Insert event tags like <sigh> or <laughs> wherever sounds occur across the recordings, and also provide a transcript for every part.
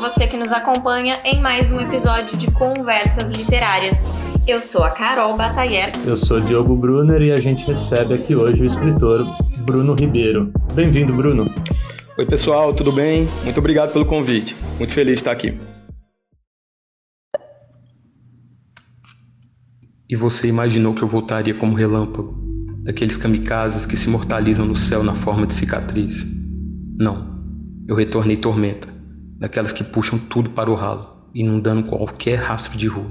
você que nos acompanha em mais um episódio de Conversas Literárias. Eu sou a Carol Batayer. Eu sou Diogo Brunner e a gente recebe aqui hoje o escritor Bruno Ribeiro. Bem-vindo, Bruno. Oi, pessoal, tudo bem? Muito obrigado pelo convite. Muito feliz de estar aqui. E você imaginou que eu voltaria como relâmpago, daqueles kamikazes que se imortalizam no céu na forma de cicatriz? Não, eu retornei tormenta, daquelas que puxam tudo para o ralo, inundando qualquer rastro de rua.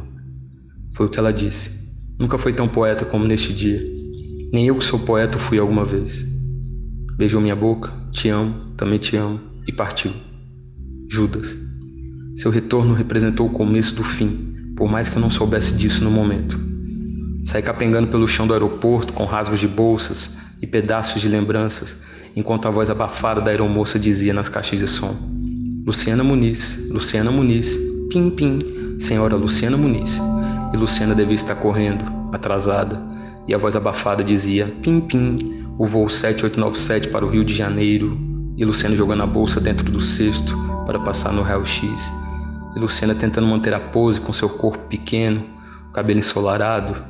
Foi o que ela disse. Nunca foi tão poeta como neste dia. Nem eu que sou poeta fui alguma vez. Beijou minha boca, te amo, também te amo, e partiu. Judas. Seu retorno representou o começo do fim, por mais que eu não soubesse disso no momento. Saí capengando pelo chão do aeroporto com rasgos de bolsas e pedaços de lembranças enquanto a voz abafada da aeromoça dizia nas caixas de som: Luciana Muniz, Luciana Muniz, pim pim, senhora Luciana Muniz. E Luciana devia estar correndo, atrasada, e a voz abafada dizia: pim pim, o voo 7897 para o Rio de Janeiro. E Luciana jogando a bolsa dentro do cesto para passar no raio-x. E Luciana tentando manter a pose com seu corpo pequeno, cabelo ensolarado,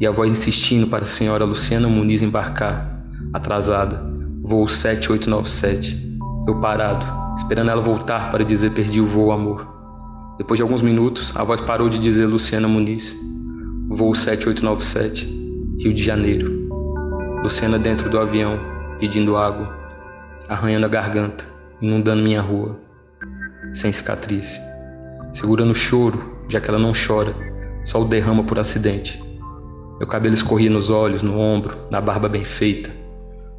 e a voz insistindo para a senhora Luciana Muniz embarcar, atrasada, voo 7897. Eu parado, esperando ela voltar para dizer perdi o voo, amor. Depois de alguns minutos, a voz parou de dizer Luciana Muniz. Voo 7897, Rio de Janeiro. Luciana dentro do avião, pedindo água, arranhando a garganta, inundando minha rua, sem cicatriz. Segurando o choro, já que ela não chora, só o derrama por acidente. Meu cabelo escorria nos olhos, no ombro, na barba bem feita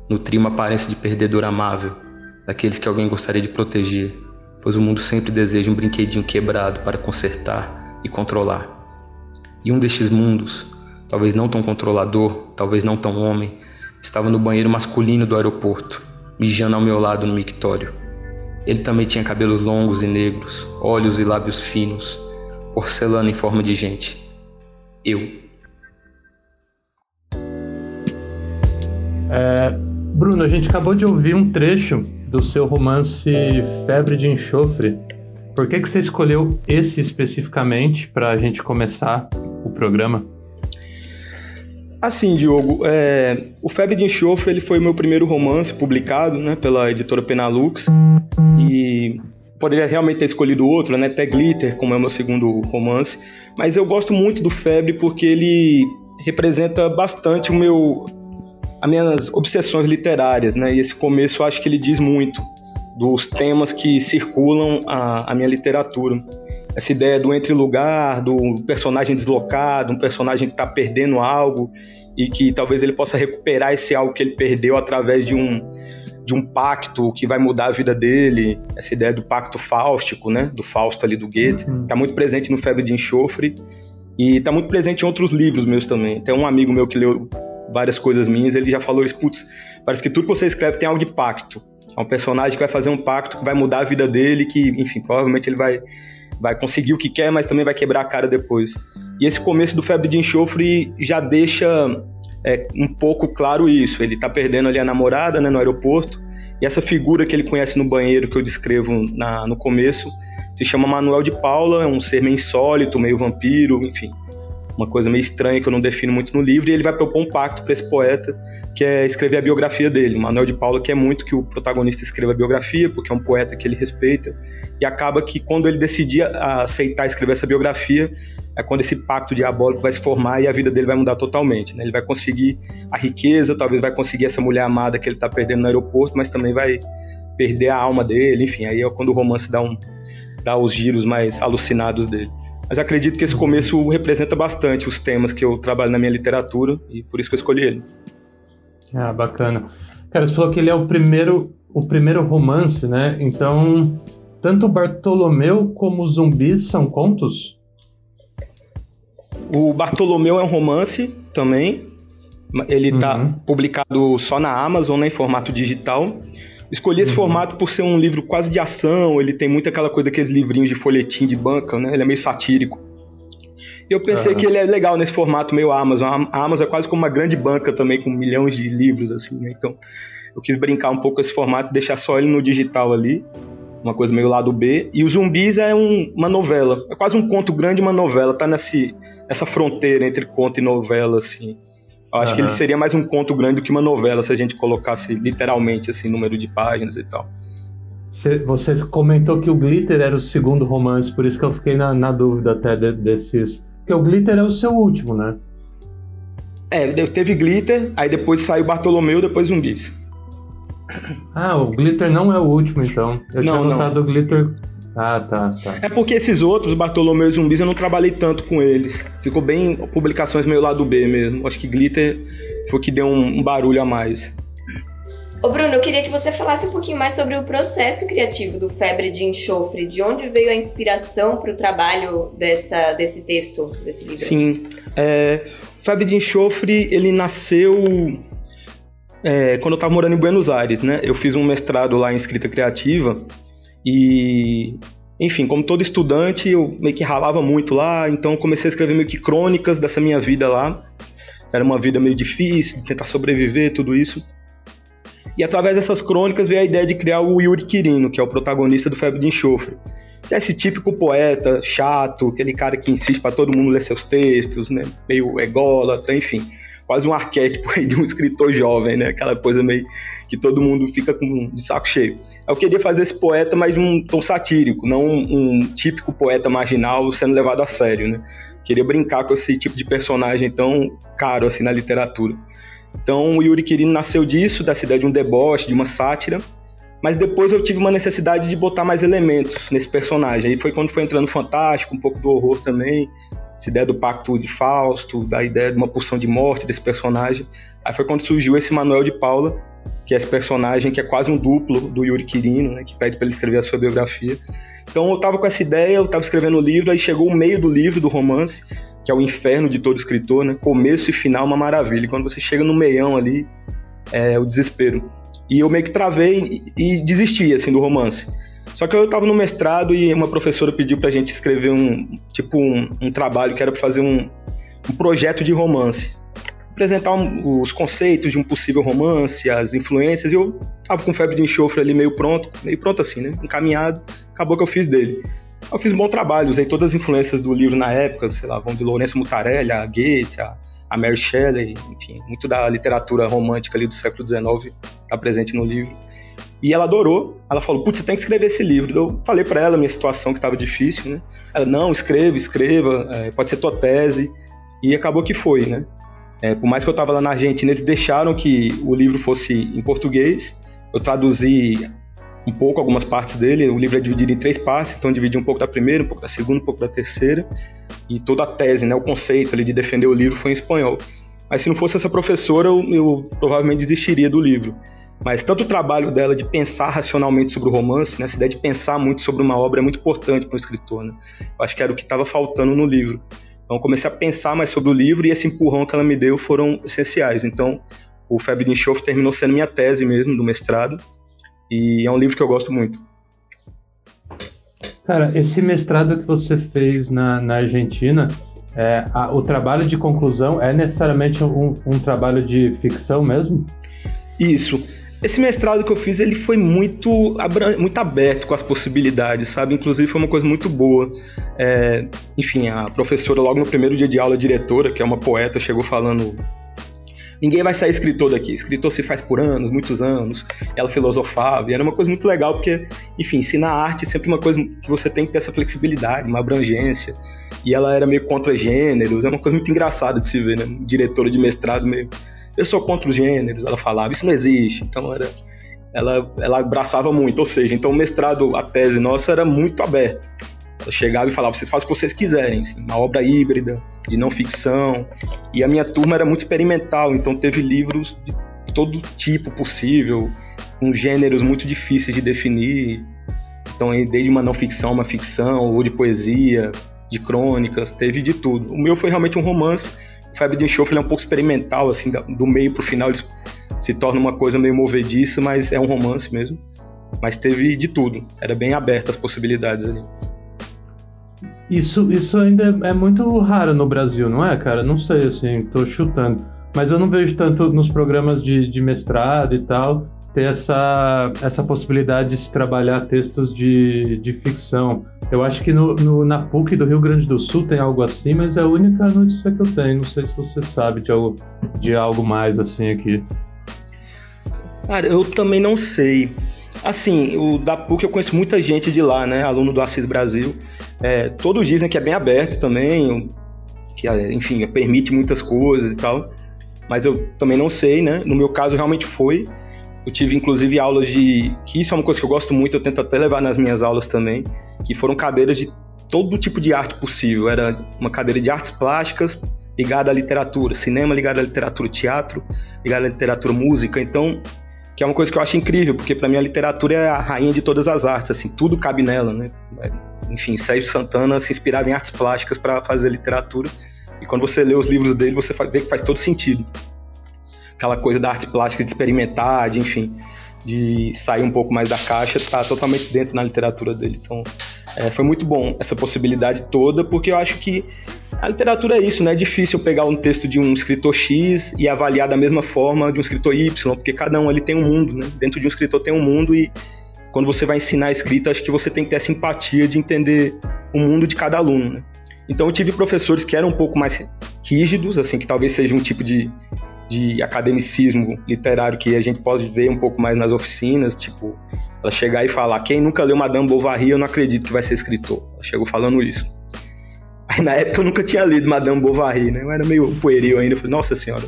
nutria uma aparência de perdedor amável, daqueles que alguém gostaria de proteger, pois o mundo sempre deseja um brinquedinho quebrado para consertar e controlar. E um destes mundos, talvez não tão controlador, talvez não tão homem, estava no banheiro masculino do aeroporto, mijando ao meu lado no mictório. Ele também tinha cabelos longos e negros, olhos e lábios finos, porcelana em forma de gente. Eu. É, Bruno, a gente acabou de ouvir um trecho do seu romance Febre de Enxofre. Por que, que você escolheu esse especificamente para a gente começar o programa? Assim, Diogo, é, o Febre de Enxofre ele foi o meu primeiro romance publicado né, pela editora Penalux e poderia realmente ter escolhido outro, né, até Glitter, como é o meu segundo romance, mas eu gosto muito do Febre porque ele representa bastante o meu as minhas obsessões literárias, né? E esse começo eu acho que ele diz muito dos temas que circulam a, a minha literatura. Essa ideia do entre-lugar, do personagem deslocado, um personagem que está perdendo algo e que talvez ele possa recuperar esse algo que ele perdeu através de um de um pacto que vai mudar a vida dele, essa ideia do pacto fáustico, né, do Fausto ali do Goethe, uhum. tá muito presente no Febre de Enxofre e tá muito presente em outros livros meus também. Tem um amigo meu que leu várias coisas minhas, ele já falou isso, putz, parece que tudo que você escreve tem algo de pacto. É um personagem que vai fazer um pacto que vai mudar a vida dele, que, enfim, provavelmente ele vai, vai conseguir o que quer, mas também vai quebrar a cara depois. E esse começo do Febre de Enxofre já deixa é, um pouco claro isso. Ele tá perdendo ali a namorada, né, no aeroporto, e essa figura que ele conhece no banheiro, que eu descrevo na, no começo, se chama Manuel de Paula, é um ser meio insólito, meio vampiro, enfim uma coisa meio estranha que eu não defino muito no livro, e ele vai propor um pacto para esse poeta, que é escrever a biografia dele. Manuel de Paula quer muito que o protagonista escreva a biografia, porque é um poeta que ele respeita, e acaba que quando ele decidir aceitar escrever essa biografia, é quando esse pacto diabólico vai se formar e a vida dele vai mudar totalmente. Né? Ele vai conseguir a riqueza, talvez vai conseguir essa mulher amada que ele está perdendo no aeroporto, mas também vai perder a alma dele, enfim, aí é quando o romance dá um dá os giros mais alucinados dele. Mas acredito que esse começo representa bastante os temas que eu trabalho na minha literatura e por isso que eu escolhi ele. Ah, bacana. Cara, você falou que ele é o primeiro, o primeiro romance, né? Então, tanto Bartolomeu como Zumbis são contos? O Bartolomeu é um romance também. Ele está uhum. publicado só na Amazon, né, em formato digital. Escolhi esse uhum. formato por ser um livro quase de ação, ele tem muito aquela coisa daqueles livrinhos de folhetim de banca, né? Ele é meio satírico. E eu pensei uhum. que ele é legal nesse formato meio Amazon. A Amazon é quase como uma grande banca também, com milhões de livros, assim, né? Então, eu quis brincar um pouco com esse formato e deixar só ele no digital ali. uma coisa meio lado B. E os zumbis é um, uma novela, é quase um conto grande uma novela, tá nesse, nessa fronteira entre conto e novela, assim. Eu acho uhum. que ele seria mais um conto grande do que uma novela, se a gente colocasse literalmente, assim, número de páginas e tal. Você comentou que o Glitter era o segundo romance, por isso que eu fiquei na, na dúvida até de, desses. Porque o Glitter é o seu último, né? É, teve Glitter, aí depois saiu Bartolomeu, depois Zumbis. Ah, o Glitter não é o último, então. Eu não, tinha notado o Glitter. Ah, tá, tá. É porque esses outros, Bartolomeu e Zumbis, eu não trabalhei tanto com eles. Ficou bem publicações meio lado B mesmo. Acho que Glitter foi o que deu um, um barulho a mais. Ô Bruno, eu queria que você falasse um pouquinho mais sobre o processo criativo do Febre de Enxofre. De onde veio a inspiração para o trabalho dessa, desse texto, desse livro? Sim, é, o Febre de Enxofre, ele nasceu é, quando eu estava morando em Buenos Aires, né? Eu fiz um mestrado lá em escrita criativa e, enfim, como todo estudante, eu meio que ralava muito lá, então comecei a escrever meio que crônicas dessa minha vida lá. Era uma vida meio difícil, tentar sobreviver, tudo isso. E através dessas crônicas veio a ideia de criar o Yuri Quirino, que é o protagonista do Febre de Enxofre. Que é esse típico poeta chato, aquele cara que insiste para todo mundo ler seus textos, né? meio ególatra, enfim. Quase um arquétipo aí de um <laughs> escritor jovem, né? Aquela coisa meio que todo mundo fica com de saco cheio. Eu queria fazer esse poeta, de um tom satírico, não um, um típico poeta marginal sendo levado a sério, né? Queria brincar com esse tipo de personagem tão caro assim na literatura. Então o Yuri Quirino nasceu disso, dessa ideia de um deboche, de uma sátira. Mas depois eu tive uma necessidade de botar mais elementos nesse personagem. Aí foi quando foi entrando fantástico, um pouco do horror também, essa ideia do pacto de Fausto, da ideia de uma pulsão de morte desse personagem. Aí foi quando surgiu esse Manuel de Paula, que é esse personagem que é quase um duplo do Yuri Quirino, né, que pede para ele escrever a sua biografia. Então eu estava com essa ideia, eu estava escrevendo o livro, aí chegou o meio do livro, do romance, que é o inferno de todo escritor, né? Começo e final uma maravilha. E quando você chega no meião ali, é o desespero. E eu meio que travei e, e desisti, assim, do romance. Só que eu estava no mestrado e uma professora pediu pra gente escrever um, tipo, um, um trabalho que era pra fazer um, um projeto de romance. Apresentar os conceitos de um possível romance, as influências, e eu tava com febre de enxofre ali meio pronto, meio pronto assim, né? Encaminhado, acabou que eu fiz dele. Eu fiz um bom trabalho, usei todas as influências do livro na época, sei lá, vão de Lourenço Mutarelli, a Goethe, a, a Mary Shelley, enfim, muito da literatura romântica ali do século XIX está presente no livro. E ela adorou. Ela falou: Putz, você tem que escrever esse livro. Eu falei para ela minha situação que estava difícil, né? Ela: Não, escreva, escreva, é, pode ser tua tese. E acabou que foi, né? É, por mais que eu estava lá na Argentina, eles deixaram que o livro fosse em português. Eu traduzi um pouco algumas partes dele. O livro é dividido em três partes, então dividi um pouco da primeira, um pouco da segunda, um pouco da terceira. E toda a tese, né, o conceito ali de defender o livro foi em espanhol. Mas se não fosse essa professora, eu, eu provavelmente desistiria do livro. Mas tanto o trabalho dela de pensar racionalmente sobre o romance, né, essa ideia de pensar muito sobre uma obra é muito importante para um escritor. Né? Eu acho que era o que estava faltando no livro. Então comecei a pensar mais sobre o livro e esse empurrão que ela me deu foram essenciais. Então o Febre de Enxofre terminou sendo minha tese mesmo do mestrado e é um livro que eu gosto muito. Cara, esse mestrado que você fez na, na Argentina, é, a, o trabalho de conclusão é necessariamente um, um trabalho de ficção mesmo? Isso. Esse mestrado que eu fiz, ele foi muito, muito aberto com as possibilidades, sabe? Inclusive foi uma coisa muito boa. É, enfim, a professora, logo no primeiro dia de aula, diretora, que é uma poeta, chegou falando ninguém vai sair escritor daqui. Escritor se faz por anos, muitos anos. Ela filosofava, e era uma coisa muito legal, porque, enfim, ensinar arte é sempre uma coisa que você tem que ter essa flexibilidade, uma abrangência. E ela era meio contra gêneros, é uma coisa muito engraçada de se ver, né? Diretora de mestrado meio. Eu sou contra os gêneros, ela falava, isso não existe. Então era. Ela, ela abraçava muito, ou seja, então o mestrado, a tese nossa era muito aberto. Ela chegava e falava: vocês fazem o que vocês quiserem, assim, uma obra híbrida, de não ficção. E a minha turma era muito experimental, então teve livros de todo tipo possível, com gêneros muito difíceis de definir. Então, desde uma não ficção, uma ficção, ou de poesia, de crônicas, teve de tudo. O meu foi realmente um romance. O Febre de Enxofre é um pouco experimental, assim, do meio para o final ele se torna uma coisa meio movediça, mas é um romance mesmo. Mas teve de tudo, era bem aberta as possibilidades ali. Isso, isso ainda é muito raro no Brasil, não é, cara? Não sei, assim, tô chutando. Mas eu não vejo tanto nos programas de, de mestrado e tal. ter essa, essa possibilidade de se trabalhar textos de, de ficção. Eu acho que no, no, na PUC do Rio Grande do Sul tem algo assim, mas é a única notícia que eu tenho. Não sei se você sabe de algo, de algo mais assim aqui. Cara, eu também não sei. Assim, o da PUC eu conheço muita gente de lá, né? Aluno do Assis Brasil. É, todos dizem que é bem aberto também, que, enfim, permite muitas coisas e tal. Mas eu também não sei, né? No meu caso, realmente foi. Eu tive, inclusive, aulas de. que isso é uma coisa que eu gosto muito, eu tento até levar nas minhas aulas também, que foram cadeiras de todo tipo de arte possível. Era uma cadeira de artes plásticas ligada à literatura, cinema ligado à literatura, teatro ligado à literatura, música. Então, que é uma coisa que eu acho incrível, porque para mim a literatura é a rainha de todas as artes, assim, tudo cabe nela, né? Enfim, Sérgio Santana se inspirava em artes plásticas para fazer literatura, e quando você lê os livros dele, você vê que faz todo sentido. Aquela coisa da arte plástica de experimentar, de enfim, de sair um pouco mais da caixa, está totalmente dentro na literatura dele. Então, é, foi muito bom essa possibilidade toda, porque eu acho que a literatura é isso, né? É difícil pegar um texto de um escritor X e avaliar da mesma forma de um escritor Y, porque cada um ali tem um mundo, né? Dentro de um escritor tem um mundo e quando você vai ensinar a escrita, acho que você tem que ter essa empatia de entender o mundo de cada aluno, né? Então eu tive professores que eram um pouco mais rígidos, assim, que talvez seja um tipo de, de academicismo literário que a gente pode ver um pouco mais nas oficinas, tipo, ela chegar e falar, quem nunca leu Madame Bovary, eu não acredito que vai ser escritor. Ela chegou falando isso. Aí na época eu nunca tinha lido Madame Bovary, né? Eu era meio pueril ainda, eu falei, nossa senhora,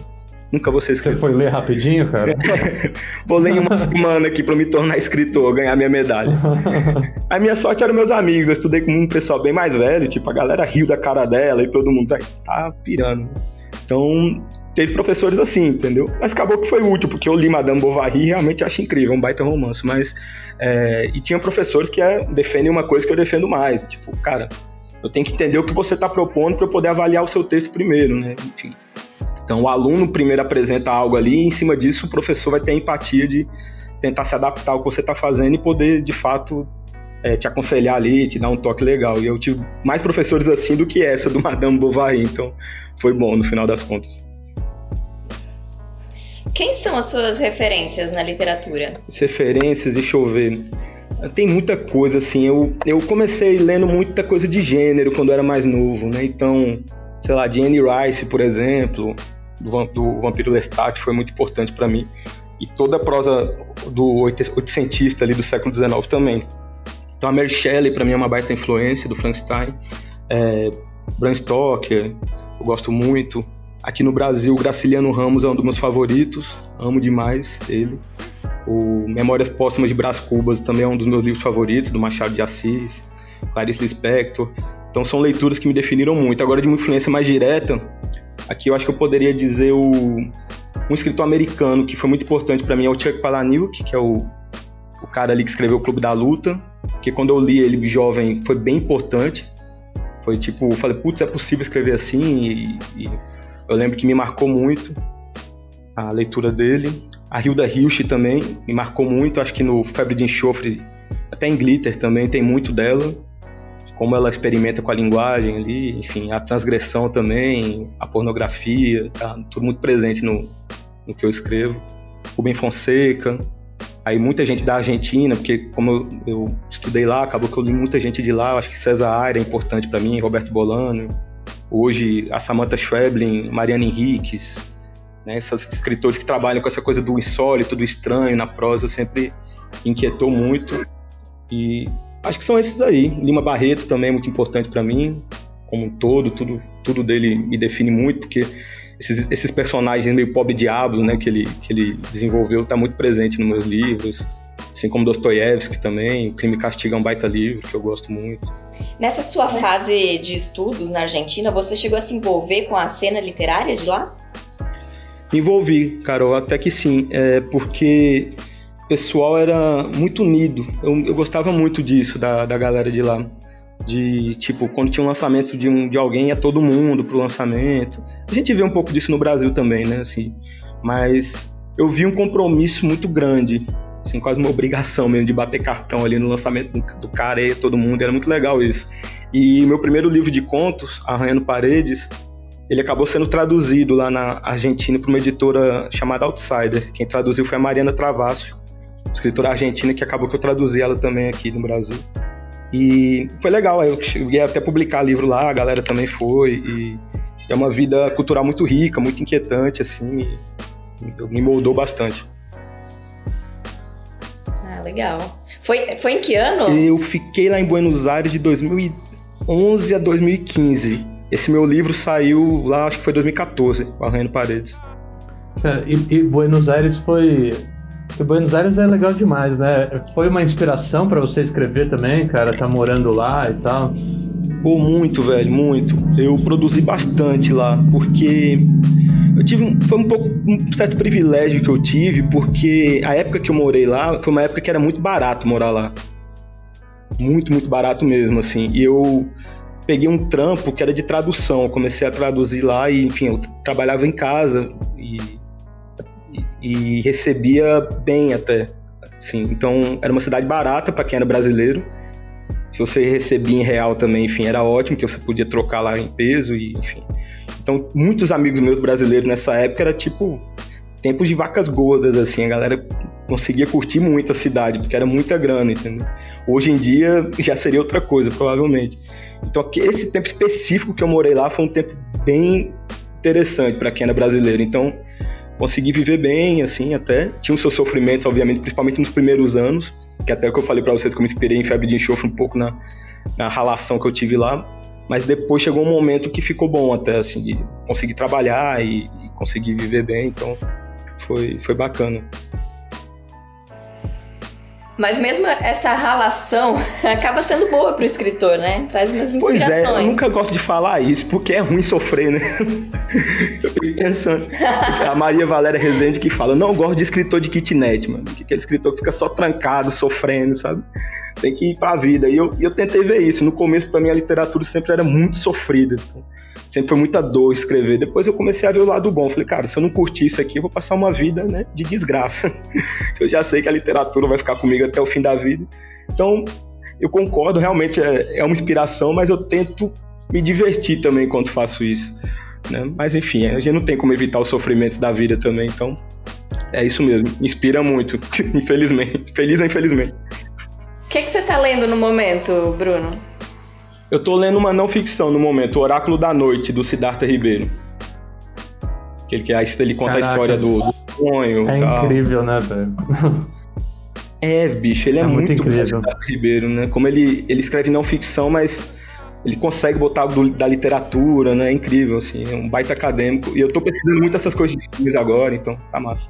nunca vou ser escritor. Você foi ler rapidinho, cara? <laughs> vou ler em uma <laughs> semana aqui para me tornar escritor, ganhar minha medalha. <laughs> a minha sorte eram meus amigos, eu estudei com um pessoal bem mais velho, tipo, a galera riu da cara dela e todo mundo, tá pirando. Então, teve professores assim, entendeu? Mas acabou que foi útil, porque eu li Madame Bovary e realmente acho incrível, um baita romance, mas... É, e tinha professores que é, defendem uma coisa que eu defendo mais, tipo, cara, eu tenho que entender o que você está propondo para eu poder avaliar o seu texto primeiro, né? Enfim. Então, o aluno primeiro apresenta algo ali, e em cima disso o professor vai ter empatia de tentar se adaptar ao que você está fazendo e poder, de fato, é, te aconselhar ali, te dar um toque legal. E eu tive mais professores assim do que essa do <laughs> Madame Bovary, então foi bom no final das contas. Quem são as suas referências na literatura? As referências, deixa eu ver. Tem muita coisa, assim. Eu, eu comecei lendo muita coisa de gênero quando eu era mais novo, né? Então, sei lá, de Anne Rice, por exemplo, do, do Vampiro Lestat foi muito importante para mim. E toda a prosa do oitocentista ali do século XIX também. Então, a Mary Shelley, para mim, é uma baita influência do Frankenstein. É, Bram Stoker, eu gosto muito. Aqui no Brasil, Graciliano Ramos é um dos meus favoritos, amo demais ele. O Memórias Póstumas de Brás Cubas também é um dos meus livros favoritos, do Machado de Assis, Clarice Lispector. Então são leituras que me definiram muito. Agora, de uma influência mais direta, aqui eu acho que eu poderia dizer o, um escritor americano que foi muito importante para mim é o Chuck Palahniuk, que é o, o cara ali que escreveu o Clube da Luta, que quando eu li ele jovem foi bem importante. Foi tipo, eu falei, putz, é possível escrever assim e, e eu lembro que me marcou muito a leitura dele. A Hilda Hilsch também me marcou muito, acho que no Febre de Enxofre, até em Glitter também tem muito dela, como ela experimenta com a linguagem ali, enfim, a transgressão também, a pornografia, tá tudo muito presente no, no que eu escrevo. Rubem Fonseca, aí muita gente da Argentina, porque como eu, eu, estudei lá, acabou que eu li muita gente de lá, acho que César Aire é importante para mim, Roberto Bolano, Hoje, a Samantha Schweblin, Mariana Henriques, né, esses escritores que trabalham com essa coisa do insólito, do estranho na prosa, sempre inquietou muito. E acho que são esses aí. Lima Barreto também é muito importante para mim, como um todo, tudo, tudo dele me define muito, porque esses, esses personagens meio pobre diabo né, que, ele, que ele desenvolveu está muito presente nos meus livros assim como Dostoiévski também. O Crime e Castigo é um baita livro que eu gosto muito. Nessa sua fase de estudos na Argentina, você chegou a se envolver com a cena literária de lá? Envolvi, Carol, até que sim, é porque o pessoal era muito unido. Eu, eu gostava muito disso, da, da galera de lá. De, tipo, quando tinha um lançamento de, um, de alguém, ia todo mundo pro lançamento. A gente vê um pouco disso no Brasil também, né, assim. Mas eu vi um compromisso muito grande assim, quase uma obrigação mesmo de bater cartão ali no lançamento do, cara e todo mundo, era muito legal isso. E meu primeiro livro de contos, Arranhando Paredes, ele acabou sendo traduzido lá na Argentina por uma editora chamada Outsider. Quem traduziu foi a Mariana Travascio. Escritora argentina que acabou que eu traduzi ela também aqui no Brasil. E foi legal, eu cheguei até publicar livro lá, a galera também foi. E é uma vida cultural muito rica, muito inquietante, assim, me moldou bastante. Ah, legal. Foi, foi em que ano? Eu fiquei lá em Buenos Aires de 2011 a 2015. Esse meu livro saiu lá, acho que foi 2014, Arranhando Paredes. E, e Buenos Aires foi porque Buenos Aires é legal demais, né? Foi uma inspiração para você escrever também, cara, tá morando lá e tal? Pô, muito, velho, muito. Eu produzi bastante lá, porque eu tive um, foi um pouco um certo privilégio que eu tive, porque a época que eu morei lá foi uma época que era muito barato morar lá. Muito, muito barato mesmo, assim. E eu peguei um trampo que era de tradução. Eu comecei a traduzir lá e, enfim, eu trabalhava em casa e e recebia bem até. Assim, então era uma cidade barata para quem era brasileiro. Se você recebia em real também, enfim, era ótimo, que você podia trocar lá em peso e, enfim. Então, muitos amigos meus brasileiros nessa época era tipo tempos de vacas gordas, assim, a galera conseguia curtir muito a cidade, porque era muita grana, entendeu? Hoje em dia já seria outra coisa, provavelmente. Então, esse tempo específico que eu morei lá foi um tempo bem interessante para quem era brasileiro. Então, consegui viver bem, assim, até. Tinha os seus sofrimentos, obviamente, principalmente nos primeiros anos, que até o que eu falei para vocês que eu me inspirei em febre de enxofre um pouco na, na relação que eu tive lá. Mas depois chegou um momento que ficou bom até, assim, de conseguir trabalhar e, e conseguir viver bem, então foi, foi bacana. Mas mesmo essa relação <laughs> acaba sendo boa pro escritor, né? Traz umas inspirações. Pois é, eu nunca gosto de falar isso, porque é ruim sofrer, né? <laughs> eu fiquei pensando. A Maria Valéria Rezende que fala, não gosto de escritor de kitnet, mano. Que aquele escritor que fica só trancado, sofrendo, sabe? Tem que ir pra vida. E eu, eu tentei ver isso. No começo, para mim, a literatura sempre era muito sofrida. Então, sempre foi muita dor escrever. Depois eu comecei a ver o lado bom. Falei, cara, se eu não curtir isso aqui, eu vou passar uma vida né, de desgraça. <laughs> que eu já sei que a literatura vai ficar comigo até o fim da vida. Então, eu concordo, realmente é, é uma inspiração, mas eu tento me divertir também enquanto faço isso. Né? Mas enfim, a gente não tem como evitar os sofrimentos da vida também, então é isso mesmo. Inspira muito, <laughs> infelizmente. Feliz ou infelizmente. O que, que você está lendo no momento, Bruno? Eu tô lendo uma não ficção no momento, O Oráculo da Noite, do Siddhartha Ribeiro. Que ele, ele conta Caraca, a história do, do sonho. É tal. incrível, né, velho? <laughs> É, bicho, ele é, é muito, muito incrível. Siddhartha Ribeiro, né? Como ele, ele escreve não ficção, mas ele consegue botar algo da literatura, né? É incrível, assim, é um baita acadêmico. E eu tô precisando muito dessas coisas de filmes agora, então tá massa.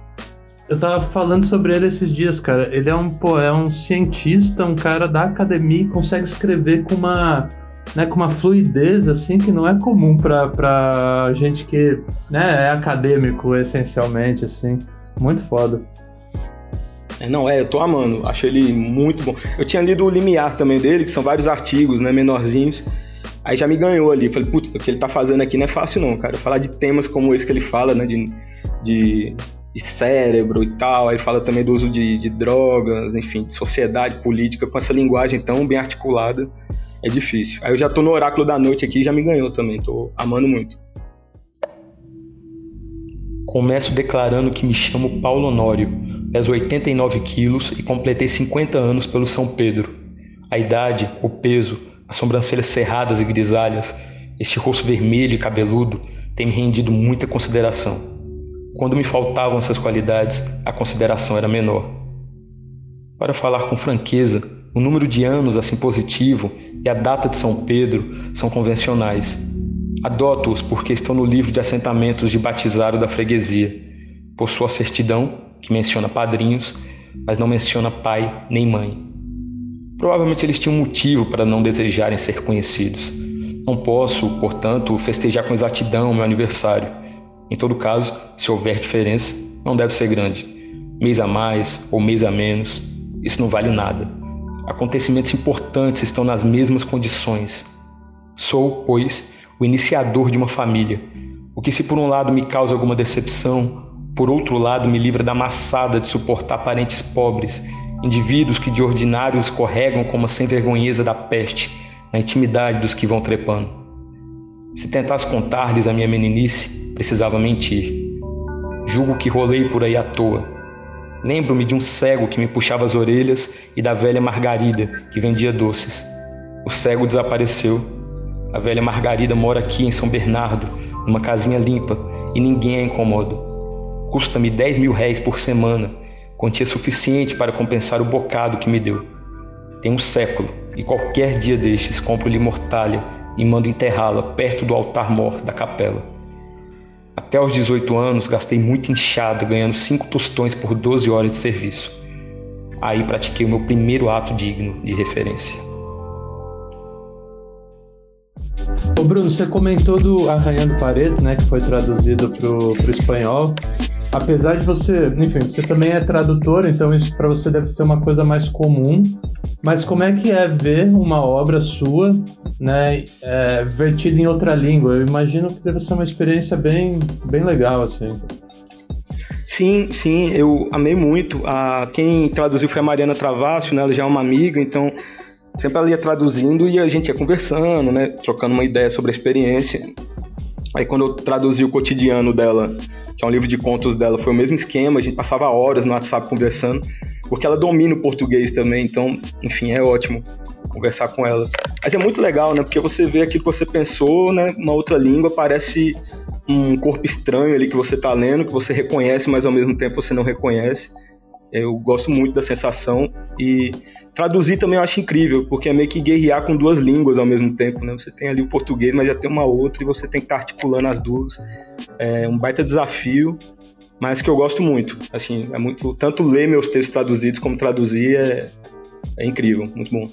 Eu tava falando sobre ele esses dias, cara. Ele é um, pô, é um cientista, um cara da academia e consegue escrever com uma né, com uma fluidez assim que não é comum para gente que né, é acadêmico essencialmente assim. Muito foda. É, não, é, eu tô amando, acho ele muito bom. Eu tinha lido o Limiar também dele, que são vários artigos, né, menorzinhos. Aí já me ganhou ali. Falei, putz, o que ele tá fazendo aqui não é fácil não, cara. Falar de temas como esse que ele fala, né, de, de, de cérebro e tal. Aí fala também do uso de, de drogas, enfim, de sociedade política, com essa linguagem tão bem articulada é difícil. Aí eu já tô no oráculo da noite aqui já me ganhou também, tô amando muito. Começo declarando que me chamo Paulo Honório, peso 89 quilos e completei 50 anos pelo São Pedro. A idade, o peso, as sobrancelhas cerradas e grisalhas, este rosto vermelho e cabeludo tem me rendido muita consideração. Quando me faltavam essas qualidades, a consideração era menor. Para falar com franqueza, o número de anos assim positivo e a data de São Pedro são convencionais. Adoto-os porque estão no livro de assentamentos de batizado da freguesia, por sua certidão, que menciona padrinhos, mas não menciona pai nem mãe. Provavelmente eles tinham motivo para não desejarem ser conhecidos. Não posso, portanto, festejar com exatidão meu aniversário. Em todo caso, se houver diferença, não deve ser grande. Mês a mais ou mês a menos, isso não vale nada. Acontecimentos importantes estão nas mesmas condições. Sou, pois, o iniciador de uma família, o que, se por um lado me causa alguma decepção, por outro lado me livra da maçada de suportar parentes pobres, indivíduos que de ordinário escorregam como a sem-vergonheza da peste na intimidade dos que vão trepando. Se tentasse contar-lhes a minha meninice, precisava mentir. Julgo que rolei por aí à toa. Lembro-me de um cego que me puxava as orelhas e da velha Margarida que vendia doces. O cego desapareceu. A velha Margarida mora aqui em São Bernardo, numa casinha limpa, e ninguém a incomoda. Custa-me 10 mil réis por semana, quantia suficiente para compensar o bocado que me deu. Tem um século, e qualquer dia destes compro-lhe mortalha e mando enterrá-la perto do altar-mor da capela. Até os 18 anos, gastei muito inchada, ganhando 5 tostões por 12 horas de serviço. Aí pratiquei o meu primeiro ato digno de referência. Ô Bruno, você comentou do Arranhando Paredes, né, que foi traduzido para o espanhol. Apesar de você, enfim, você também é tradutor, então isso para você deve ser uma coisa mais comum. Mas como é que é ver uma obra sua, né, é, vertida em outra língua? Eu imagino que deve ser uma experiência bem, bem legal, assim. Sim, sim, eu amei muito. A, quem traduziu foi a Mariana Travassi, né, ela já é uma amiga, então sempre ela ia traduzindo e a gente ia conversando, né, trocando uma ideia sobre a experiência. Aí quando eu traduzi o cotidiano dela, que é um livro de contos dela, foi o mesmo esquema, a gente passava horas no WhatsApp conversando, porque ela domina o português também, então, enfim, é ótimo conversar com ela. Mas é muito legal, né? Porque você vê aquilo que você pensou, né? Uma outra língua parece um corpo estranho ali que você está lendo, que você reconhece, mas ao mesmo tempo você não reconhece. Eu gosto muito da sensação e traduzir também eu acho incrível, porque é meio que guerrear com duas línguas ao mesmo tempo, né? Você tem ali o português, mas já tem uma outra e você tem que estar tá articulando as duas. É um baita desafio, mas que eu gosto muito. Assim, é muito tanto ler meus textos traduzidos como traduzir é, é incrível, muito bom.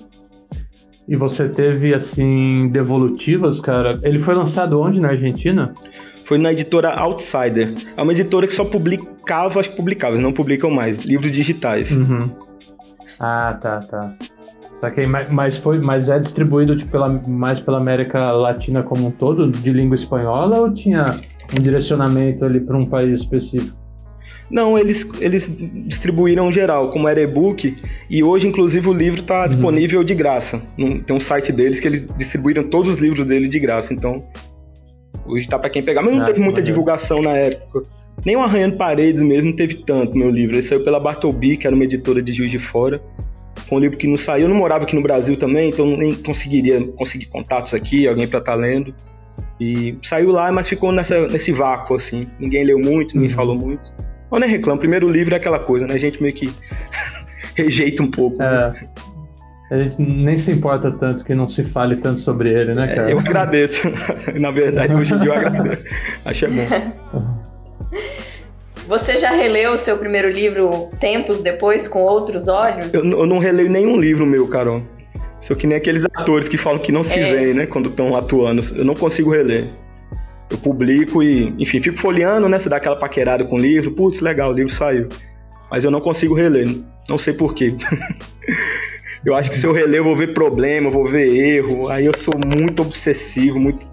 E você teve assim devolutivas, cara? Ele foi lançado onde na Argentina? foi na editora Outsider. É uma editora que só publicava, acho que publicava, não publicam mais, livros digitais. Uhum. Ah, tá, tá. Só que mas foi, mas é distribuído tipo, pela, mais pela América Latina como um todo, de língua espanhola, ou tinha um direcionamento ali para um país específico? Não, eles, eles distribuíram geral, como era e-book, e hoje, inclusive, o livro está uhum. disponível de graça. Tem um site deles que eles distribuíram todos os livros dele de graça, então Hoje tá para quem pegar, mas não ah, teve muita divulgação na época. Nem o Arranhando Paredes mesmo teve tanto meu livro. Ele saiu pela Bartleby, que era uma editora de Juiz de Fora. Foi um livro que não saiu. Eu não morava aqui no Brasil também, então nem conseguiria conseguir contatos aqui, alguém para estar tá lendo. E saiu lá, mas ficou nessa, nesse vácuo, assim. Ninguém leu muito, ninguém uhum. falou muito. Eu nem reclamo. Primeiro livro é aquela coisa, né? A gente meio que <laughs> rejeita um pouco. É. Né? a gente nem se importa tanto que não se fale tanto sobre ele, né, cara? É, eu agradeço. <laughs> Na verdade, hoje em dia eu agradeço. <laughs> Achei bom. Você já releu o seu primeiro livro tempos depois, com outros olhos? Eu, eu não releio nenhum livro meu, Carol. Sou que nem aqueles atores que falam que não se é. veem, né, quando estão atuando. Eu não consigo reler. Eu publico e, enfim, fico folheando, né? Você dá aquela paquerada com o livro, putz, legal, o livro saiu. Mas eu não consigo reler. Não sei porquê. <laughs> Eu acho que se eu reler, eu vou ver problema, vou ver erro. Aí eu sou muito obsessivo, muito.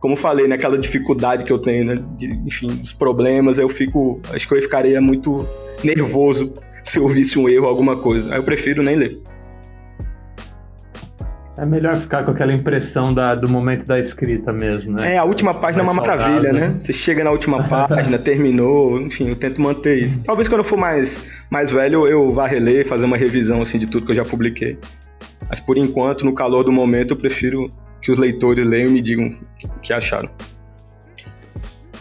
Como falei, naquela né, dificuldade que eu tenho, né? De, enfim, dos problemas, eu fico. Acho que eu ficaria muito nervoso se eu ouvisse um erro, alguma coisa. Aí eu prefiro nem ler. É melhor ficar com aquela impressão da, do momento da escrita mesmo, né? É, a última página mais é uma saudável. maravilha, né? Você chega na última <laughs> página, terminou, enfim, eu tento manter isso. Talvez quando eu for mais, mais velho eu vá reler, fazer uma revisão assim, de tudo que eu já publiquei. Mas por enquanto, no calor do momento, eu prefiro que os leitores leiam e me digam o que acharam.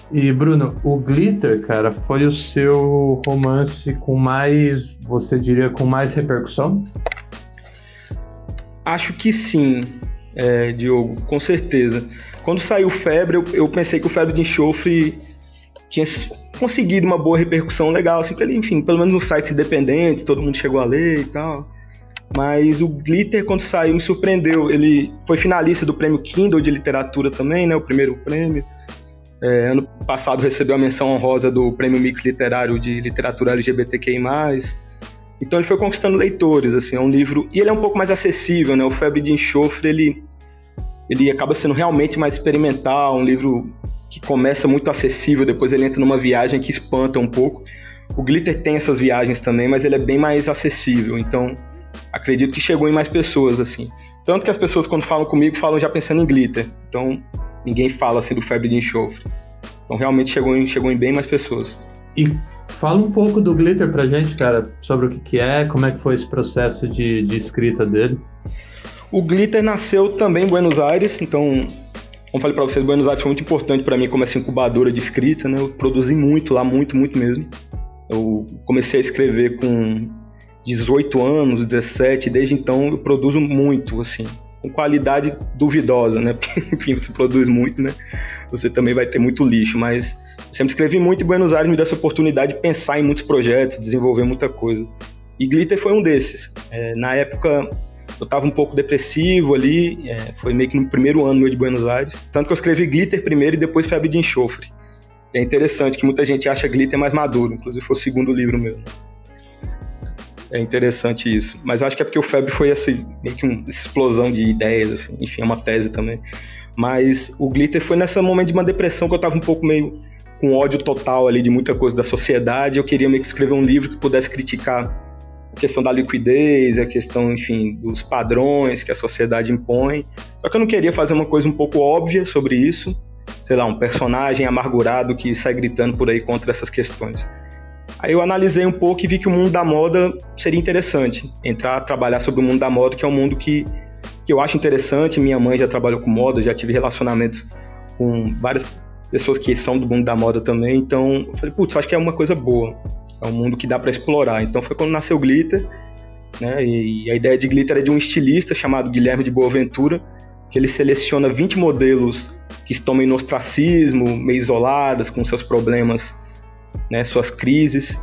E Bruno, o Glitter, cara, foi o seu romance com mais, você diria, com mais repercussão? Acho que sim, é, Diogo, com certeza. Quando saiu Febre, eu, eu, pensei que o Febre de Enxofre tinha conseguido uma boa repercussão legal, assim, enfim, pelo menos nos sites independentes, todo mundo chegou a ler e tal. Mas o Glitter, quando saiu, me surpreendeu. Ele foi finalista do prêmio Kindle de literatura também, né? O primeiro prêmio. É, ano passado recebeu a menção honrosa do prêmio Mix Literário de Literatura LGBTQI. Então ele foi conquistando leitores, assim, é um livro. E ele é um pouco mais acessível, né? O Febre de Enxofre, ele, ele acaba sendo realmente mais experimental, um livro que começa muito acessível, depois ele entra numa viagem que espanta um pouco. O Glitter tem essas viagens também, mas ele é bem mais acessível, então acredito que chegou em mais pessoas, assim. Tanto que as pessoas, quando falam comigo, falam já pensando em Glitter. Então ninguém fala assim do Febre de Enxofre. Então realmente chegou em, chegou em bem mais pessoas. E Fala um pouco do Glitter pra gente, cara, sobre o que, que é, como é que foi esse processo de, de escrita dele. O Glitter nasceu também em Buenos Aires, então, como falei para vocês, Buenos Aires foi muito importante para mim como essa incubadora de escrita, né? Eu produzi muito lá, muito, muito mesmo. Eu comecei a escrever com 18 anos, 17, desde então eu produzo muito, assim, com qualidade duvidosa, né? <laughs> Porque, enfim, você produz muito, né? Você também vai ter muito lixo, mas sempre escrevi muito e Buenos Aires me deu essa oportunidade de pensar em muitos projetos, desenvolver muita coisa. E Glitter foi um desses. É, na época eu estava um pouco depressivo ali, é, foi meio que no primeiro ano meu de Buenos Aires. Tanto que eu escrevi Glitter primeiro e depois Febre de Enxofre. É interessante que muita gente acha Glitter mais maduro, inclusive foi o segundo livro meu. É interessante isso. Mas acho que é porque o Febre foi assim, meio que uma explosão de ideias, assim. enfim, é uma tese também. Mas o Glitter foi nesse momento de uma depressão que eu estava um pouco meio com ódio total ali de muita coisa da sociedade. Eu queria meio que escrever um livro que pudesse criticar a questão da liquidez, a questão, enfim, dos padrões que a sociedade impõe. Só que eu não queria fazer uma coisa um pouco óbvia sobre isso, sei lá, um personagem amargurado que sai gritando por aí contra essas questões. Aí eu analisei um pouco e vi que o mundo da moda seria interessante. Entrar trabalhar sobre o mundo da moda, que é um mundo que, que eu acho interessante. Minha mãe já trabalhou com moda, já tive relacionamentos com várias pessoas que são do mundo da moda também. Então eu falei, putz, acho que é uma coisa boa. É um mundo que dá para explorar. Então foi quando nasceu Glitter. Né? E a ideia de Glitter é de um estilista chamado Guilherme de Boaventura, que ele seleciona 20 modelos que estão meio no ostracismo, meio isoladas, com seus problemas né, suas crises,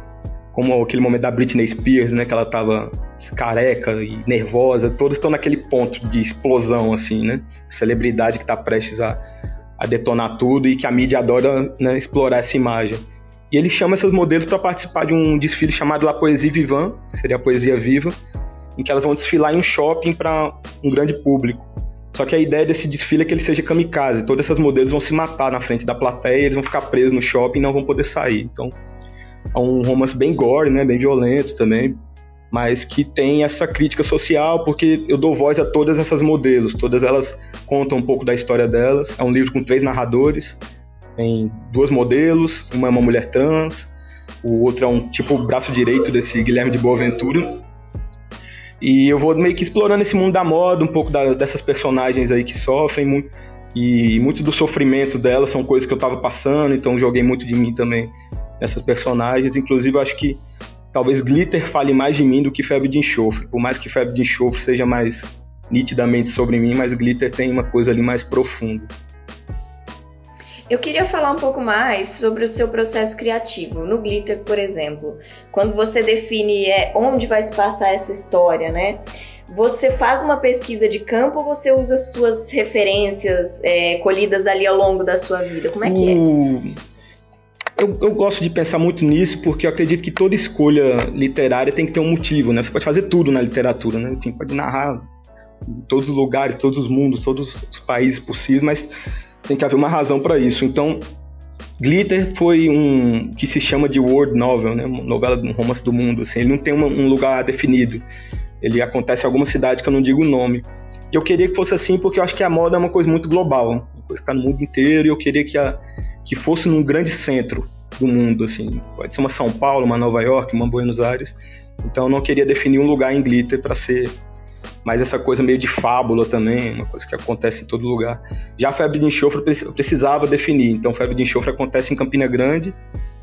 como aquele momento da Britney Spears, né, que ela tava careca e nervosa, todos estão naquele ponto de explosão, assim, né, celebridade que está prestes a, a detonar tudo e que a mídia adora né, explorar essa imagem. E ele chama esses modelos para participar de um desfile chamado La Poésie Vivant, que seria a poesia viva, em que elas vão desfilar em um shopping para um grande público. Só que a ideia desse desfile é que ele seja kamikaze. Todas essas modelos vão se matar na frente da plateia, eles vão ficar presos no shopping e não vão poder sair. Então, é um romance bem gore, né? Bem violento também. Mas que tem essa crítica social, porque eu dou voz a todas essas modelos. Todas elas contam um pouco da história delas. É um livro com três narradores. Tem duas modelos, uma é uma mulher trans, o outro é um tipo braço direito desse Guilherme de Boaventura. E eu vou meio que explorando esse mundo da moda, um pouco da, dessas personagens aí que sofrem muito. E muitos dos sofrimentos delas são coisas que eu tava passando, então joguei muito de mim também nessas personagens. Inclusive, eu acho que talvez Glitter fale mais de mim do que Febre de Enxofre. Por mais que Febre de Enxofre seja mais nitidamente sobre mim, mas Glitter tem uma coisa ali mais profunda. Eu queria falar um pouco mais sobre o seu processo criativo. No Glitter, por exemplo, quando você define é, onde vai se passar essa história, né? Você faz uma pesquisa de campo ou você usa suas referências é, colhidas ali ao longo da sua vida? Como é que é? Eu, eu, gosto de pensar muito nisso porque eu acredito que toda escolha literária tem que ter um motivo, né? Você pode fazer tudo na literatura, né? Você pode narrar todos os lugares, todos os mundos, todos os países possíveis, mas tem que haver uma razão para isso. Então, Glitter foi um que se chama de world novel, né? Uma novela, um romance do mundo. Assim. Ele não tem uma, um lugar definido. Ele acontece em alguma cidade que eu não digo o nome. E eu queria que fosse assim porque eu acho que a moda é uma coisa muito global, uma coisa que está no mundo inteiro. E eu queria que, a, que fosse num grande centro do mundo, assim. Pode ser uma São Paulo, uma Nova York, uma Buenos Aires. Então eu não queria definir um lugar em Glitter para ser mas essa coisa meio de fábula também, uma coisa que acontece em todo lugar. Já a febre de enxofre eu precisava definir, então febre de enxofre acontece em Campina Grande,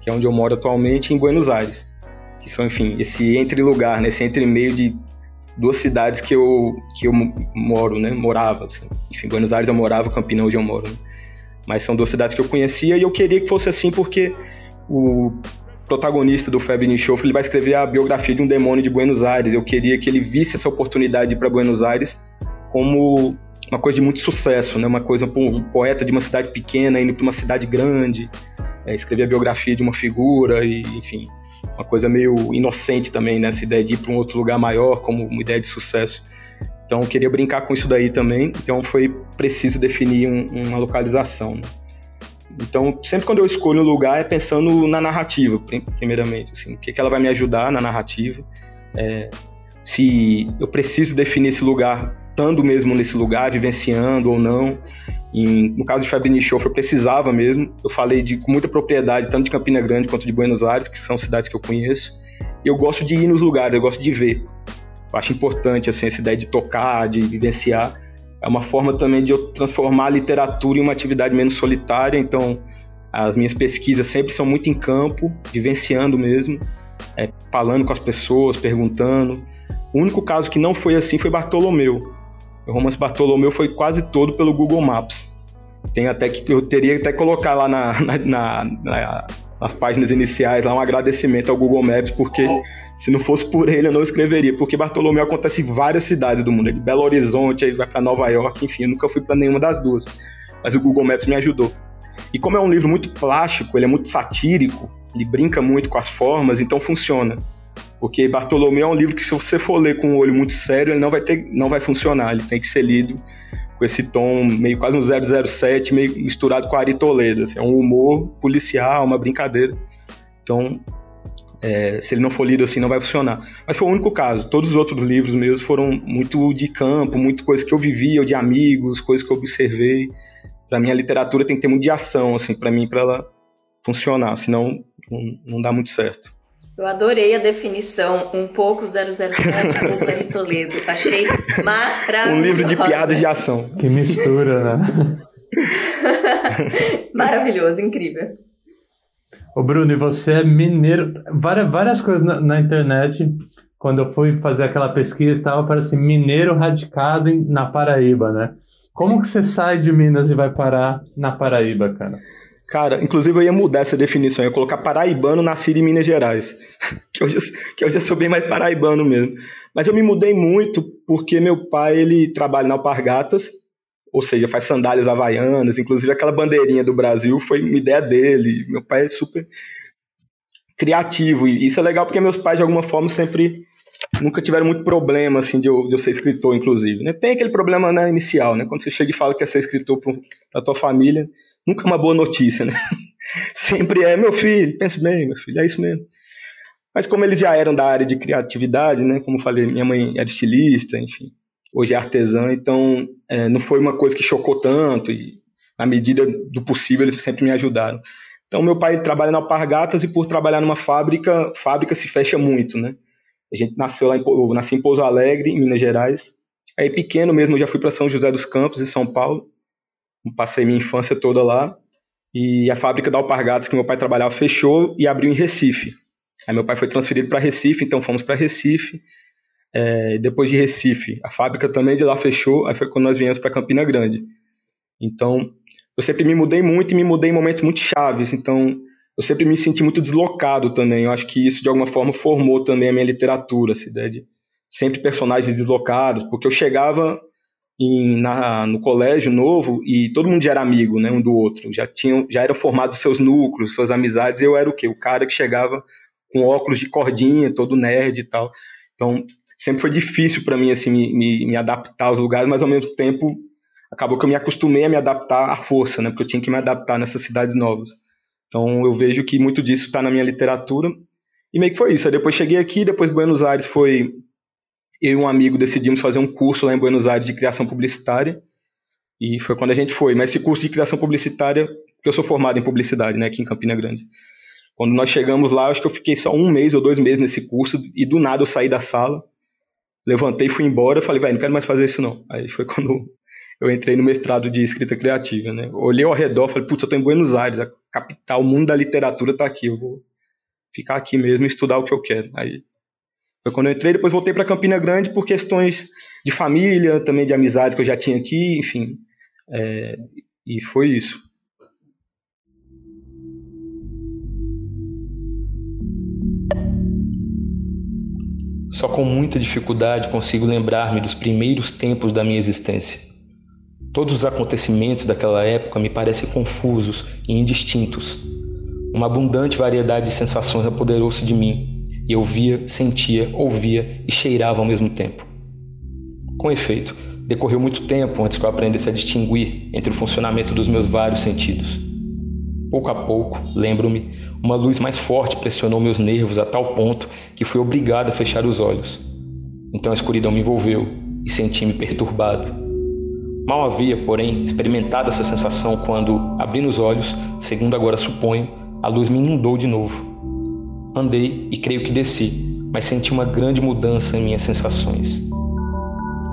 que é onde eu moro atualmente, e em Buenos Aires, que são, enfim, esse entre lugar, né, esse entre meio de duas cidades que eu, que eu moro, né, morava. Assim. Enfim, Buenos Aires eu morava, Campina hoje eu moro. Né? Mas são duas cidades que eu conhecia e eu queria que fosse assim porque o protagonista do de Enxofre, ele vai escrever a biografia de um demônio de Buenos Aires. Eu queria que ele visse essa oportunidade para Buenos Aires como uma coisa de muito sucesso, né? Uma coisa, um poeta de uma cidade pequena indo para uma cidade grande, é, escrever a biografia de uma figura e, enfim, uma coisa meio inocente também, né? Essa ideia de ir para um outro lugar maior como uma ideia de sucesso. Então, eu queria brincar com isso daí também. Então, foi preciso definir um, uma localização. Né? Então, sempre quando eu escolho um lugar é pensando na narrativa, primeiramente, assim, o que, que ela vai me ajudar na narrativa, é, se eu preciso definir esse lugar estando mesmo nesse lugar, vivenciando ou não. E, no caso de Febre Enxofre, eu precisava mesmo. Eu falei de, com muita propriedade, tanto de Campina Grande quanto de Buenos Aires, que são cidades que eu conheço. E eu gosto de ir nos lugares, eu gosto de ver. Eu acho importante assim, essa ideia de tocar, de vivenciar. É uma forma também de eu transformar a literatura em uma atividade menos solitária. Então, as minhas pesquisas sempre são muito em campo, vivenciando mesmo, é, falando com as pessoas, perguntando. O único caso que não foi assim foi Bartolomeu. O romance Bartolomeu foi quase todo pelo Google Maps. Tem até que eu teria até que colocar lá na, na, na, nas páginas iniciais lá um agradecimento ao Google Maps, porque se não fosse por ele eu não escreveria, porque Bartolomeu acontece em várias cidades do mundo, de Belo Horizonte, aí vai para Nova York, enfim, eu nunca fui para nenhuma das duas, mas o Google Maps me ajudou. E como é um livro muito plástico, ele é muito satírico, ele brinca muito com as formas, então funciona. Porque Bartolomeu é um livro que se você for ler com um olho muito sério, ele não vai ter, não vai funcionar, ele tem que ser lido com esse tom meio quase um 007, meio misturado com Ari Toledo, assim, é um humor policial, uma brincadeira. Então, é, se ele não for lido assim, não vai funcionar. Mas foi o único caso. Todos os outros livros meus foram muito de campo, muito coisa que eu vivia, de amigos, coisas que eu observei. Para mim, a literatura tem que ter muito de ação, assim, para mim, para ela funcionar, senão não, não dá muito certo. Eu adorei a definição, um pouco 007, um pouco R. Toledo. Achei maravilhoso. Um livro de piadas de ação. Que mistura, né? <laughs> Maravilhoso, incrível. Ô Bruno, e você é mineiro. Várias, várias coisas na, na internet, quando eu fui fazer aquela pesquisa, estava para assim, mineiro radicado em, na Paraíba, né? Como que você sai de Minas e vai parar na Paraíba, cara? Cara, inclusive eu ia mudar essa definição, eu ia colocar paraibano nascido em Minas Gerais, <laughs> que hoje, eu, que hoje eu sou bem mais paraibano mesmo. Mas eu me mudei muito porque meu pai ele trabalha na Alpargatas, ou seja, faz sandálias havaianas, inclusive aquela bandeirinha do Brasil foi uma ideia dele. Meu pai é super criativo e isso é legal porque meus pais de alguma forma sempre nunca tiveram muito problema, assim, de eu, de eu ser escritor, inclusive. Né? Tem aquele problema né, inicial, né? Quando você chega e fala que é ser escritor para tua família, nunca é uma boa notícia, né? <laughs> Sempre é, meu filho, pense bem, meu filho, é isso mesmo. Mas como eles já eram da área de criatividade, né? Como falei, minha mãe era estilista, enfim, hoje é artesã, então é, não foi uma coisa que chocou tanto e na medida do possível eles sempre me ajudaram. Então meu pai trabalha na Alpargatas e por trabalhar numa fábrica, fábrica se fecha muito, né? A gente nasceu lá em, eu nasci em Pouso Alegre, em Minas Gerais. Aí pequeno mesmo, eu já fui para São José dos Campos, em São Paulo. Passei minha infância toda lá. E a fábrica da Alpargatas que meu pai trabalhava fechou e abriu em Recife. Aí meu pai foi transferido para Recife, então fomos para Recife. É, depois de Recife, a fábrica também de lá fechou. Aí foi quando nós viemos para Campina Grande. Então, eu sempre me mudei muito e me mudei em momentos muito chaves. Então, eu sempre me senti muito deslocado também. Eu acho que isso, de alguma forma, formou também a minha literatura, essa ideia de sempre personagens deslocados, porque eu chegava em, na, no colégio novo e todo mundo já era amigo, né, um do outro. Já tinham, já eram formados seus núcleos, suas amizades. Eu era o quê? O cara que chegava com óculos de cordinha, todo nerd e tal. Então, sempre foi difícil para mim assim me, me, me, adaptar aos lugares, mas ao mesmo tempo acabou que eu me acostumei a me adaptar à força, né? Porque eu tinha que me adaptar nessas cidades novas. Então eu vejo que muito disso está na minha literatura. E meio que foi isso. Aí depois cheguei aqui, depois Buenos Aires foi. Eu e um amigo decidimos fazer um curso lá em Buenos Aires de criação publicitária. E foi quando a gente foi. Mas esse curso de criação publicitária, porque eu sou formado em publicidade, né, aqui em Campina Grande. Quando nós chegamos lá, acho que eu fiquei só um mês ou dois meses nesse curso, e do nada eu saí da sala, levantei, fui embora, falei, vai, não quero mais fazer isso não. Aí foi <laughs> quando eu entrei no mestrado de escrita criativa, né? Olhei ao redor, falei, putz, eu tô em Buenos Aires, a capital, o mundo da literatura tá aqui, eu vou ficar aqui mesmo e estudar o que eu quero. Aí foi quando eu entrei, depois voltei para Campina Grande por questões de família, também de amizades que eu já tinha aqui, enfim. É, e foi isso. Só com muita dificuldade consigo lembrar-me dos primeiros tempos da minha existência. Todos os acontecimentos daquela época me parecem confusos e indistintos. Uma abundante variedade de sensações apoderou-se de mim, e eu via, sentia, ouvia e cheirava ao mesmo tempo. Com efeito, decorreu muito tempo antes que eu aprendesse a distinguir entre o funcionamento dos meus vários sentidos. Pouco a pouco, lembro-me, uma luz mais forte pressionou meus nervos a tal ponto que fui obrigado a fechar os olhos. Então a escuridão me envolveu e senti-me perturbado. Mal havia, porém, experimentado essa sensação quando, abrindo os olhos, segundo agora suponho, a luz me inundou de novo. Andei e creio que desci, mas senti uma grande mudança em minhas sensações.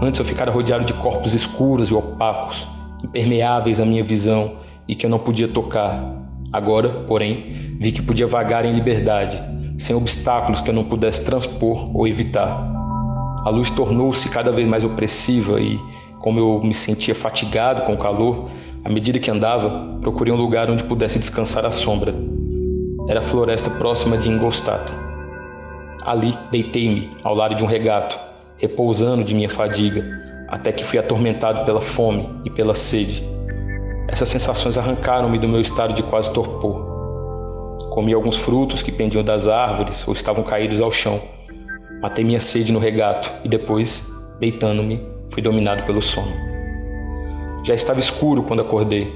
Antes eu ficara rodeado de corpos escuros e opacos, impermeáveis à minha visão e que eu não podia tocar. Agora, porém, vi que podia vagar em liberdade, sem obstáculos que eu não pudesse transpor ou evitar. A luz tornou-se cada vez mais opressiva e, como eu me sentia fatigado com o calor, à medida que andava, procurei um lugar onde pudesse descansar à sombra. Era a floresta próxima de Ingolstadt. Ali deitei-me ao lado de um regato, repousando de minha fadiga, até que fui atormentado pela fome e pela sede. Essas sensações arrancaram-me do meu estado de quase torpor. Comi alguns frutos que pendiam das árvores ou estavam caídos ao chão. Matei minha sede no regato e depois, deitando-me, fui dominado pelo sono. Já estava escuro quando acordei.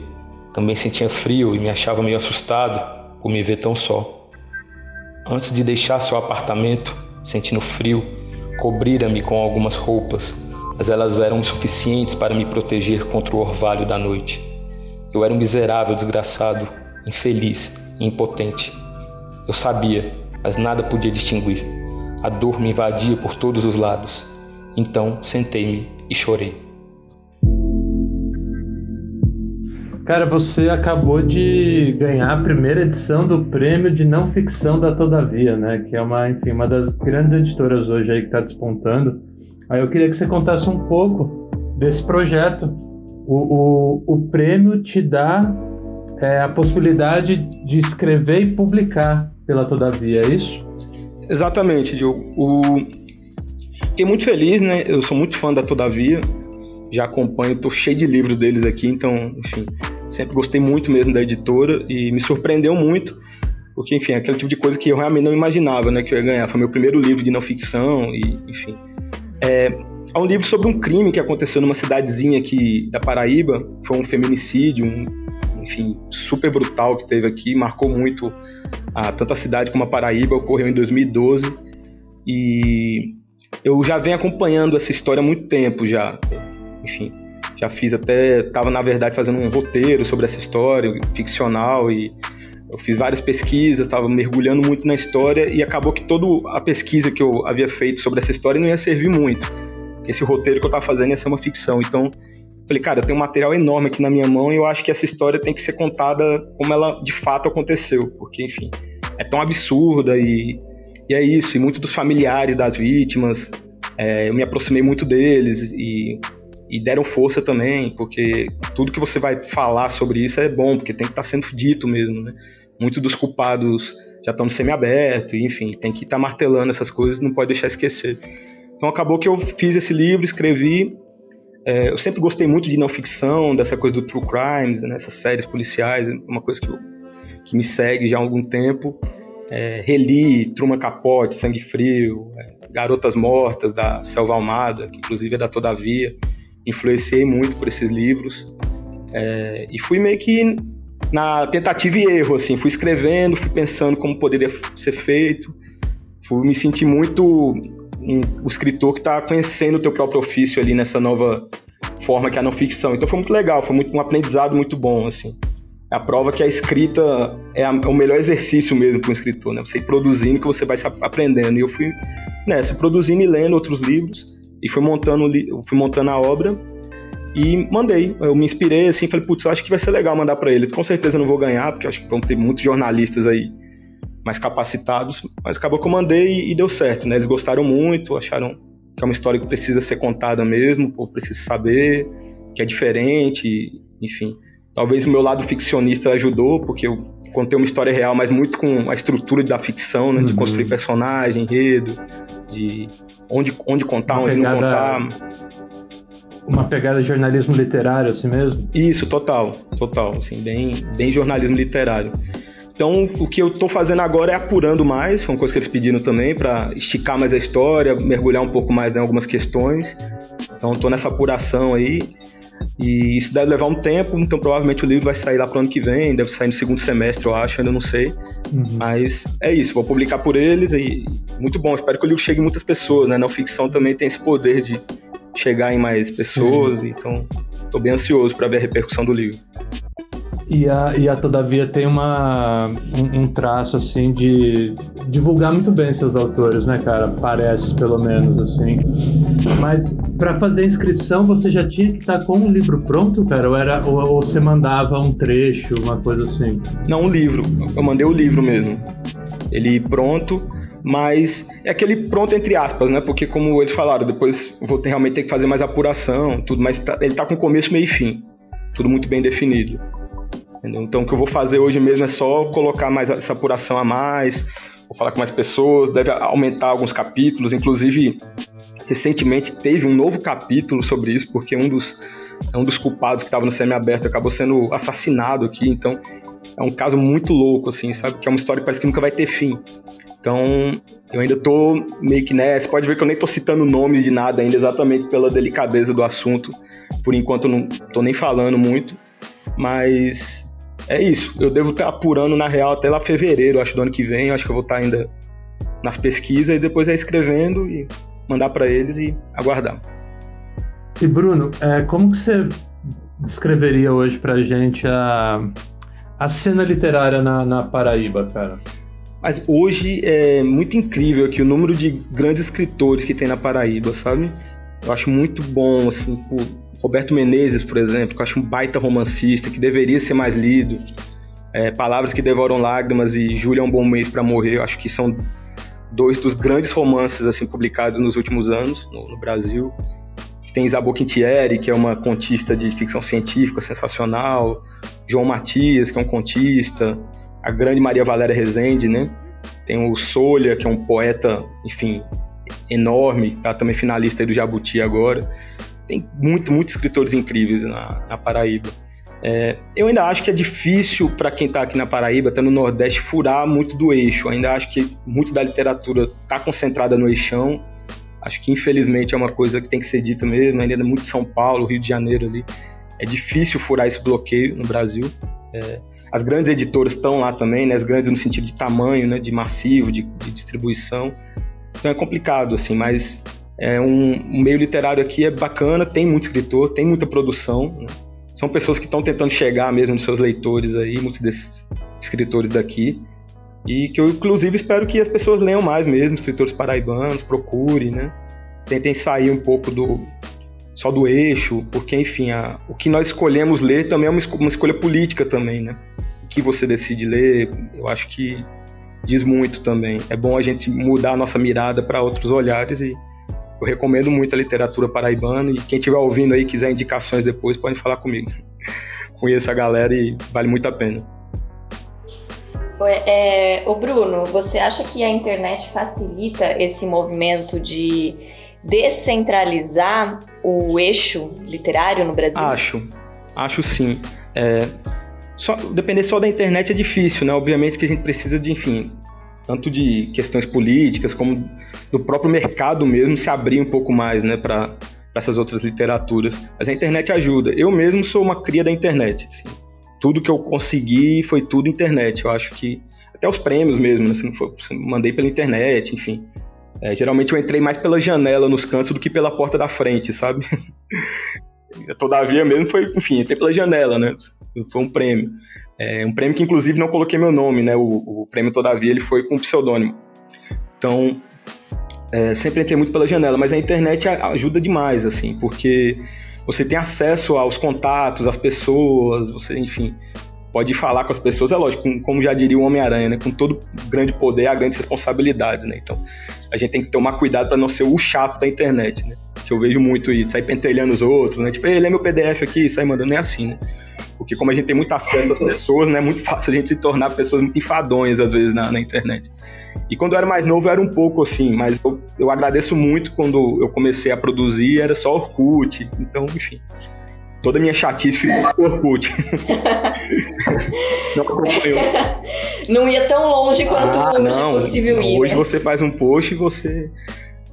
Também sentia frio e me achava meio assustado por me ver tão só. Antes de deixar seu apartamento, sentindo frio, cobrira-me com algumas roupas, mas elas eram insuficientes para me proteger contra o orvalho da noite. Eu era um miserável desgraçado, infeliz e impotente. Eu sabia, mas nada podia distinguir. A dor me invadia por todos os lados. Então sentei-me e chorei. Cara, você acabou de ganhar a primeira edição do prêmio de não ficção da Todavia, né? Que é uma, enfim, uma das grandes editoras hoje aí que está despontando. Aí eu queria que você contasse um pouco desse projeto. O, o, o prêmio te dá é, a possibilidade de escrever e publicar pela Todavia, é isso? Exatamente, Diogo. O... Fiquei muito feliz, né? Eu sou muito fã da Todavia já acompanho, tô cheio de livros deles aqui, então, enfim, sempre gostei muito mesmo da editora e me surpreendeu muito, porque, enfim, é aquele tipo de coisa que eu realmente não imaginava, né, que eu ia ganhar. Foi meu primeiro livro de não ficção e, enfim. É, é um livro sobre um crime que aconteceu numa cidadezinha aqui da Paraíba, foi um feminicídio, um, enfim, super brutal que teve aqui, marcou muito a, tanto a cidade como a Paraíba, ocorreu em 2012 e eu já venho acompanhando essa história há muito tempo já. Enfim, já fiz até, estava na verdade fazendo um roteiro sobre essa história ficcional e eu fiz várias pesquisas, estava mergulhando muito na história e acabou que toda a pesquisa que eu havia feito sobre essa história não ia servir muito. Esse roteiro que eu estava fazendo ia ser uma ficção. Então, falei, cara, eu tenho um material enorme aqui na minha mão e eu acho que essa história tem que ser contada como ela de fato aconteceu, porque, enfim, é tão absurda e, e é isso. E muitos dos familiares das vítimas, é, eu me aproximei muito deles e e deram força também, porque tudo que você vai falar sobre isso é bom, porque tem que estar tá sendo dito mesmo, né? Muitos dos culpados já estão no semiaberto, enfim, tem que estar tá martelando essas coisas, não pode deixar esquecer. Então acabou que eu fiz esse livro, escrevi. É, eu sempre gostei muito de não ficção, dessa coisa do true crimes, né, séries policiais, é uma coisa que, eu, que me segue já há algum tempo. É, reli Truman Capote, Sangue Frio, é, Garotas Mortas, da Selva Almada, que inclusive é da Todavia influenciei muito por esses livros. É, e fui meio que na tentativa e erro, assim, fui escrevendo, fui pensando como poderia ser feito, fui me sentir muito um, o escritor que está conhecendo o teu próprio ofício ali nessa nova forma que é a não ficção. Então foi muito legal, foi muito, um aprendizado muito bom, assim. É a prova que a escrita é, a, é o melhor exercício mesmo para um escritor, né? Você ir produzindo que você vai se aprendendo. E eu fui nessa, produzindo e lendo outros livros e fui montando, fui montando a obra e mandei. Eu me inspirei assim, falei, putz, acho que vai ser legal mandar para eles. Com certeza eu não vou ganhar, porque acho que vão ter muitos jornalistas aí mais capacitados, mas acabou que eu mandei e, deu certo, né? Eles gostaram muito, acharam que é uma história que precisa ser contada mesmo, o povo precisa saber, que é diferente, enfim. Talvez o meu lado ficcionista ajudou, porque eu contei uma história real, mas muito com a estrutura da ficção, né? Uhum. De construir personagem, enredo, de onde, onde contar, uma onde pegada, não contar. Uma pegada de jornalismo literário, assim mesmo? Isso, total, total, assim, bem, bem jornalismo literário. Então, o que eu estou fazendo agora é apurando mais, foi uma coisa que eles pediram também, para esticar mais a história, mergulhar um pouco mais em algumas questões. Então, estou nessa apuração aí. E isso deve levar um tempo, então provavelmente o livro vai sair lá pro ano que vem, deve sair no segundo semestre, eu acho, ainda não sei. Uhum. Mas é isso, vou publicar por eles e muito bom, espero que o livro chegue a muitas pessoas, né? Não ficção também tem esse poder de chegar em mais pessoas, uhum. então estou bem ansioso para ver a repercussão do livro. E a, e a Todavia tem uma, um, um, traço, assim, de divulgar muito bem seus autores, né, cara? Parece, pelo menos, assim. Mas para fazer a inscrição, você já tinha que estar tá com o livro pronto, cara? Ou, era, ou, ou você mandava um trecho, uma coisa assim? Não, um livro. Eu mandei o livro mesmo. Ele pronto, mas é aquele pronto entre aspas, né? Porque como eles falaram, depois vou ter, realmente ter que fazer mais apuração, tudo, mas tá, ele tá com começo, meio e fim. Tudo muito bem definido. Entendeu? Então o que eu vou fazer hoje mesmo é só colocar mais essa apuração a mais, vou falar com mais pessoas, deve aumentar alguns capítulos, inclusive recentemente teve um novo capítulo sobre isso, porque um dos, um dos culpados que estava no semi-aberto acabou sendo assassinado aqui, então é um caso muito louco, assim, sabe? Que é uma história que parece que nunca vai ter fim. Então, eu ainda tô meio que nessa. Pode ver que eu nem tô citando nomes de nada ainda, exatamente pela delicadeza do assunto. Por enquanto, eu não tô nem falando muito. Mas é isso. Eu devo estar apurando na real até lá fevereiro, acho, do ano que vem. Acho que eu vou estar ainda nas pesquisas e depois é escrevendo e mandar para eles e aguardar. E Bruno, é, como que você descreveria hoje pra gente a, a cena literária na, na Paraíba, cara? Mas hoje é muito incrível aqui o número de grandes escritores que tem na Paraíba, sabe? Eu acho muito bom, assim, por Roberto Menezes, por exemplo, que eu acho um baita romancista, que deveria ser mais lido. É, Palavras que Devoram Lágrimas e Júlia é um Bom Mês para Morrer, eu acho que são dois dos grandes romances assim publicados nos últimos anos no, no Brasil. Tem Isabel Quintieri, que é uma contista de ficção científica sensacional. João Matias, que é um contista. A grande Maria Valéria Rezende, né? Tem o Solha, que é um poeta, enfim, enorme, tá também finalista do Jabuti agora tem muito, muitos escritores incríveis na, na Paraíba. É, eu ainda acho que é difícil para quem está aqui na Paraíba, está no Nordeste, furar muito do eixo. Eu ainda acho que muito da literatura está concentrada no eixão. Acho que infelizmente é uma coisa que tem que ser dita mesmo. Ainda é muito São Paulo, Rio de Janeiro ali. É difícil furar esse bloqueio no Brasil. É, as grandes editoras estão lá também, né? As grandes no sentido de tamanho, né? De massivo, de, de distribuição. Então é complicado, assim, mas é um, um, meio literário aqui é bacana, tem muito escritor, tem muita produção. Né? São pessoas que estão tentando chegar mesmo nos seus leitores aí, muitos desses escritores daqui. E que eu, inclusive, espero que as pessoas leiam mais mesmo, escritores paraibanos, procurem, né? Tentem sair um pouco do só do eixo, porque, enfim, a, o que nós escolhemos ler também é uma, uma escolha política também, né? O que você decide ler, eu acho que diz muito também. É bom a gente mudar a nossa mirada para outros olhares e eu recomendo muito a literatura paraibana e quem estiver ouvindo aí quiser indicações depois, pode falar comigo. <laughs> Conheço a galera e vale muito a pena. É, o Bruno, você acha que a internet facilita esse movimento de descentralizar o eixo literário no Brasil? Acho, acho sim. É, só, depender só da internet é difícil, né? Obviamente que a gente precisa de, enfim, tanto de questões políticas como do próprio mercado mesmo se abrir um pouco mais, né, para essas outras literaturas. Mas a internet ajuda. Eu mesmo sou uma cria da internet. Assim. Tudo que eu consegui foi tudo internet. Eu acho que até os prêmios mesmo, né, se não for, mandei pela internet, enfim. É, geralmente eu entrei mais pela janela nos cantos do que pela porta da frente, sabe? <laughs> Todavia mesmo foi, enfim, entrei pela janela, né? Foi um prêmio. É, um prêmio que inclusive não coloquei meu nome, né? O, o prêmio Todavia ele foi com pseudônimo. Então, é, sempre entrei muito pela janela, mas a internet ajuda demais, assim, porque você tem acesso aos contatos, às pessoas, você, enfim, pode falar com as pessoas, é lógico, como já diria o Homem-Aranha, né? Com todo grande poder há grandes responsabilidades, né? Então, a gente tem que tomar cuidado para não ser o chato da internet, né? Que eu vejo muito isso, sair pentelhando os outros, né? Tipo, ele é meu PDF aqui, sai mandando, não é assim, né? Porque como a gente tem muito acesso às pessoas, né, é muito fácil a gente se tornar pessoas muito enfadonhas às vezes na, na internet. E quando eu era mais novo eu era um pouco assim, mas eu, eu agradeço muito quando eu comecei a produzir, era só Orkut, então, enfim. Toda a minha chatice ficou Orkut. <laughs> não acompanhou. Não ia tão longe quanto ah, hoje não, é possível ir. Hoje né? você faz um post e você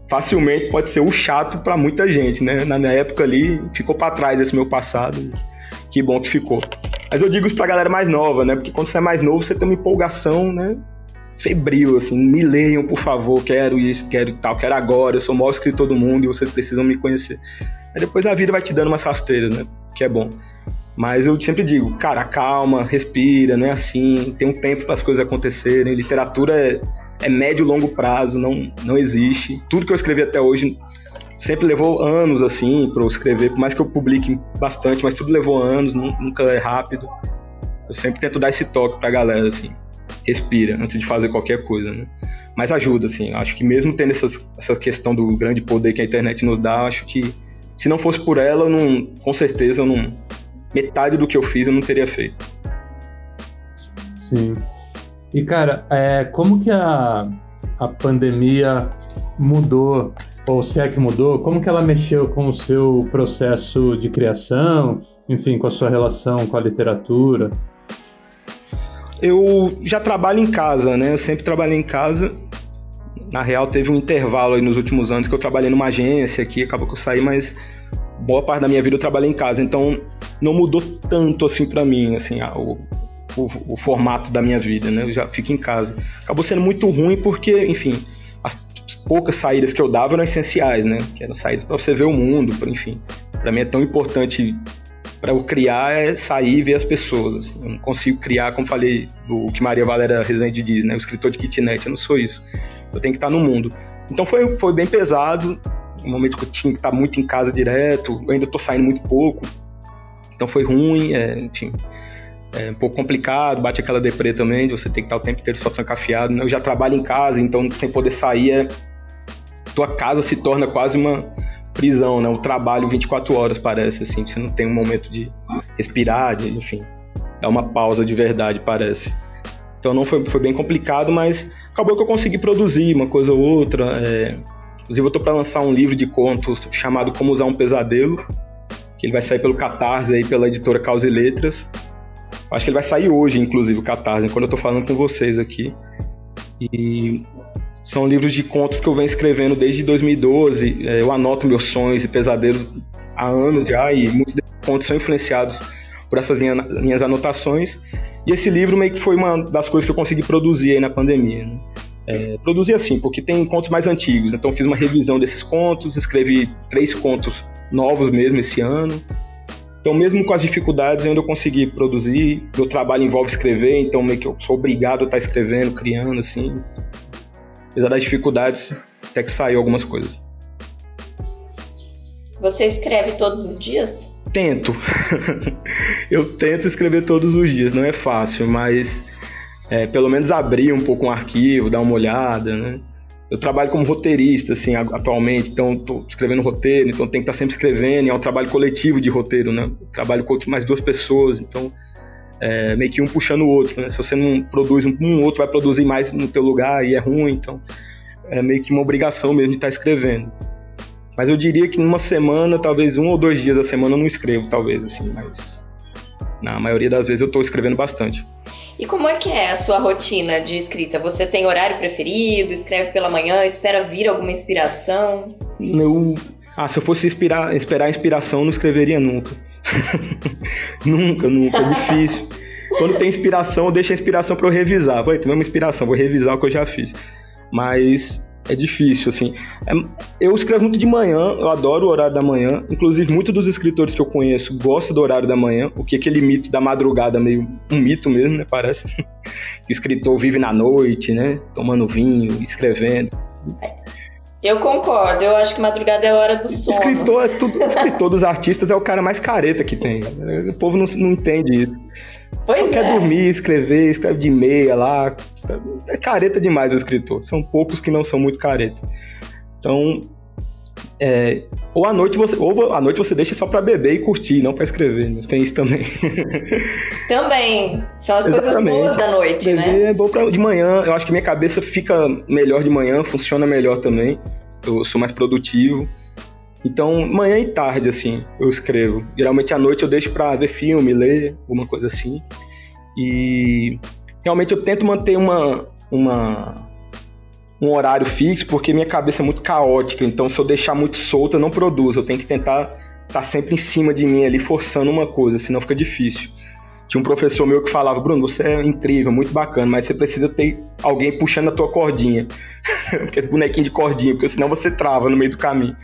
facilmente pode ser o chato para muita gente, né? Na minha época ali, ficou para trás esse meu passado que bom que ficou. Mas eu digo isso pra galera mais nova, né? Porque quando você é mais novo, você tem uma empolgação, né? febril, assim, me leiam, por favor, quero isso, quero tal, quero agora, eu sou o maior escritor do mundo e vocês precisam me conhecer. Aí depois a vida vai te dando umas rasteiras, né? Que é bom. Mas eu sempre digo, cara, calma, respira, não é assim, tem um tempo para as coisas acontecerem. Literatura é, é médio e longo prazo, não, não existe. Tudo que eu escrevi até hoje sempre levou anos, assim, para eu escrever, por mais que eu publique bastante, mas tudo levou anos, nunca é rápido. Eu sempre tento dar esse toque pra galera, assim, respira antes de fazer qualquer coisa, né? Mas ajuda, assim, acho que mesmo tendo essas, essa questão do grande poder que a internet nos dá, acho que se não fosse por ela, eu não, com certeza, eu não, metade do que eu fiz eu não teria feito. Sim. E, cara, é, como que a, a pandemia mudou, ou se é que mudou, como que ela mexeu com o seu processo de criação, enfim, com a sua relação com a literatura? Eu já trabalho em casa, né? Eu sempre trabalhei em casa. Na real, teve um intervalo aí nos últimos anos que eu trabalhei numa agência aqui, acabou que eu saí, mas boa parte da minha vida eu trabalhei em casa, então não mudou tanto assim para mim, assim, o, o, o, formato da minha vida, né? Eu já fico em casa. Acabou sendo muito ruim porque, enfim, as poucas saídas que eu dava eram essenciais, né? Que eram saídas para você ver o mundo, pra, enfim. Para mim é tão importante para eu criar é sair e ver as pessoas. Assim. Eu não consigo criar, como falei, o que Maria Valéria Rezende diz, né? O escritor de kitnet, eu não sou isso. Eu tenho que estar no mundo. Então foi, foi bem pesado, um momento que eu tinha que estar muito em casa direto, eu ainda estou saindo muito pouco, então foi ruim, é, enfim, é um pouco complicado, bate aquela deprê também, de você ter que estar o tempo inteiro só trancafiado, né? eu já trabalho em casa, então sem poder sair, é, tua casa se torna quase uma prisão, né, o trabalho 24 horas parece, assim, você não tem um momento de respirar, de, enfim, dar uma pausa de verdade, parece. Então não foi, foi bem complicado, mas acabou que eu consegui produzir uma coisa ou outra, é, Inclusive, eu tô para lançar um livro de contos chamado Como Usar um Pesadelo, que ele vai sair pelo Catarse aí, pela editora Causa e Letras. Acho que ele vai sair hoje, inclusive, o Catarse, quando eu tô falando com vocês aqui. E são livros de contos que eu venho escrevendo desde 2012. É, eu anoto meus sonhos e pesadelos há anos já, e muitos contos são influenciados por essas minha, minhas anotações. E esse livro meio que foi uma das coisas que eu consegui produzir aí na pandemia. Né? é, produzir assim, porque tem contos mais antigos. Então fiz uma revisão desses contos, escrevi três contos novos mesmo esse ano. Então mesmo com as dificuldades ainda eu consegui produzir. Meu trabalho envolve escrever, então meio que eu sou obrigado a estar escrevendo, criando assim. Apesar das dificuldades, até que saiu algumas coisas. Você escreve todos os dias? Tento. <laughs> eu tento escrever todos os dias, não é fácil, mas é, pelo menos abrir um pouco um arquivo, dar uma olhada, né? Eu trabalho como roteirista, assim, atualmente, então estou escrevendo roteiro, então tem que estar tá sempre escrevendo, é um trabalho coletivo de roteiro, né? Eu trabalho com mais duas pessoas, então é meio que um puxando o outro, né? Se você não produz um, um outro vai produzir mais no teu lugar e é ruim, então é meio que uma obrigação mesmo de estar tá escrevendo. Mas eu diria que numa semana, talvez um ou dois dias da semana eu não escrevo, talvez, assim, mas na maioria das vezes eu estou escrevendo bastante. E como é que é a sua rotina de escrita? Você tem horário preferido? Escreve pela manhã? Espera vir alguma inspiração? Eu, ah, se eu fosse inspirar, esperar inspiração, não escreveria nunca. <laughs> nunca, nunca. É difícil. Quando tem inspiração, eu deixo a inspiração para eu revisar. Vou, tem uma inspiração, vou revisar o que eu já fiz. Mas é difícil, assim. É, eu escrevo muito de manhã, eu adoro o horário da manhã. Inclusive, muitos dos escritores que eu conheço gostam do horário da manhã, o que é aquele mito da madrugada, meio um mito mesmo, né? Parece. <laughs> que escritor vive na noite, né? Tomando vinho, escrevendo. Eu concordo, eu acho que madrugada é a hora do sono. Escritor, é tudo, escritor dos artistas é o cara mais careta que tem. O povo não, não entende isso. Pois Só é. quer dormir, escrever, escreve de meia lá. É careta demais o escritor. São poucos que não são muito careta. Então, é, ou à noite você ou à noite você deixa só para beber e curtir, não para escrever. Né? Tem isso também. <laughs> Também são as Exatamente. coisas boas da noite, beber né? É bom para de manhã. Eu acho que minha cabeça fica melhor de manhã, funciona melhor também. Eu sou mais produtivo. Então, manhã e tarde, assim, eu escrevo. Geralmente à noite eu deixo pra ver filme, ler, alguma coisa assim. E realmente eu tento manter uma, uma, um horário fixo, porque minha cabeça é muito caótica. Então, se eu deixar muito solto, eu não produzo. Eu tenho que tentar estar tá sempre em cima de mim ali, forçando uma coisa, senão fica difícil. tinha um professor meu que falava, Bruno, você é incrível, muito bacana, mas você precisa ter alguém puxando a tua cordinha. <laughs> porque bonequinho de cordinha, porque senão você trava no meio do caminho.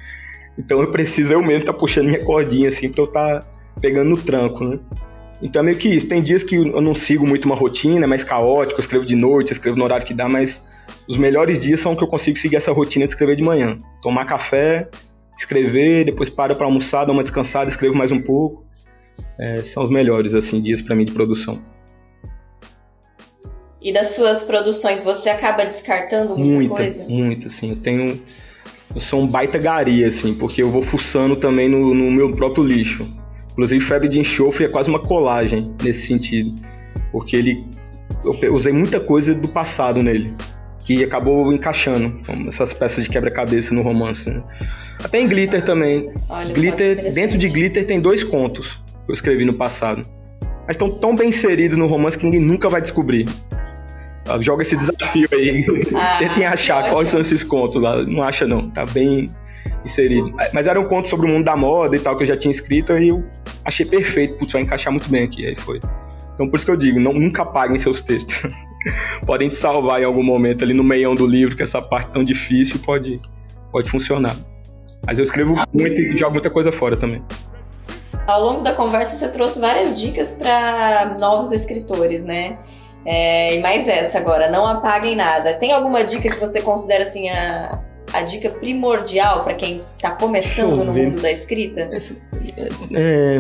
Então eu preciso eu mesmo estar tá puxando minha cordinha, assim, pra eu estar tá pegando no tranco, né? Então é meio que isso. Tem dias que eu não sigo muito uma rotina, é mais caótico, eu escrevo de noite, escrevo no horário que dá, mas os melhores dias são que eu consigo seguir essa rotina de escrever de manhã. Tomar café, escrever, depois paro para almoçar, dar uma descansada, escrevo mais um pouco. É, são os melhores assim dias para mim de produção. E das suas produções, você acaba descartando muita, muita coisa? Muita, assim. Eu tenho. Eu sou um baita gari, assim, porque eu vou fuçando também no, no meu próprio lixo. Inclusive, Febre de Enxofre é quase uma colagem nesse sentido. Porque ele. Eu usei muita coisa do passado nele. Que acabou encaixando essas peças de quebra-cabeça no romance. Né? Até em Glitter também. Olha Glitter, dentro de Glitter tem dois contos que eu escrevi no passado. Mas estão tão bem inseridos no romance que ninguém nunca vai descobrir. Joga esse desafio aí. <laughs> Ah, Tentem achar quais são esses contos lá. Não acha, não. Tá bem inserido. Mas era um conto sobre o mundo da moda e tal, que eu já tinha escrito, e eu achei perfeito. Putz, vai encaixar muito bem aqui. Aí foi. Então por isso que eu digo, não, nunca apaguem seus textos. <laughs> Podem te salvar em algum momento ali no meião do livro, que essa parte tão difícil pode, pode funcionar. Mas eu escrevo muito e jogo muita coisa fora também. Ao longo da conversa você trouxe várias dicas para novos escritores, né? É, e mais essa agora, não apaguem nada. Tem alguma dica que você considera assim a, a dica primordial para quem está começando no mundo da escrita? É,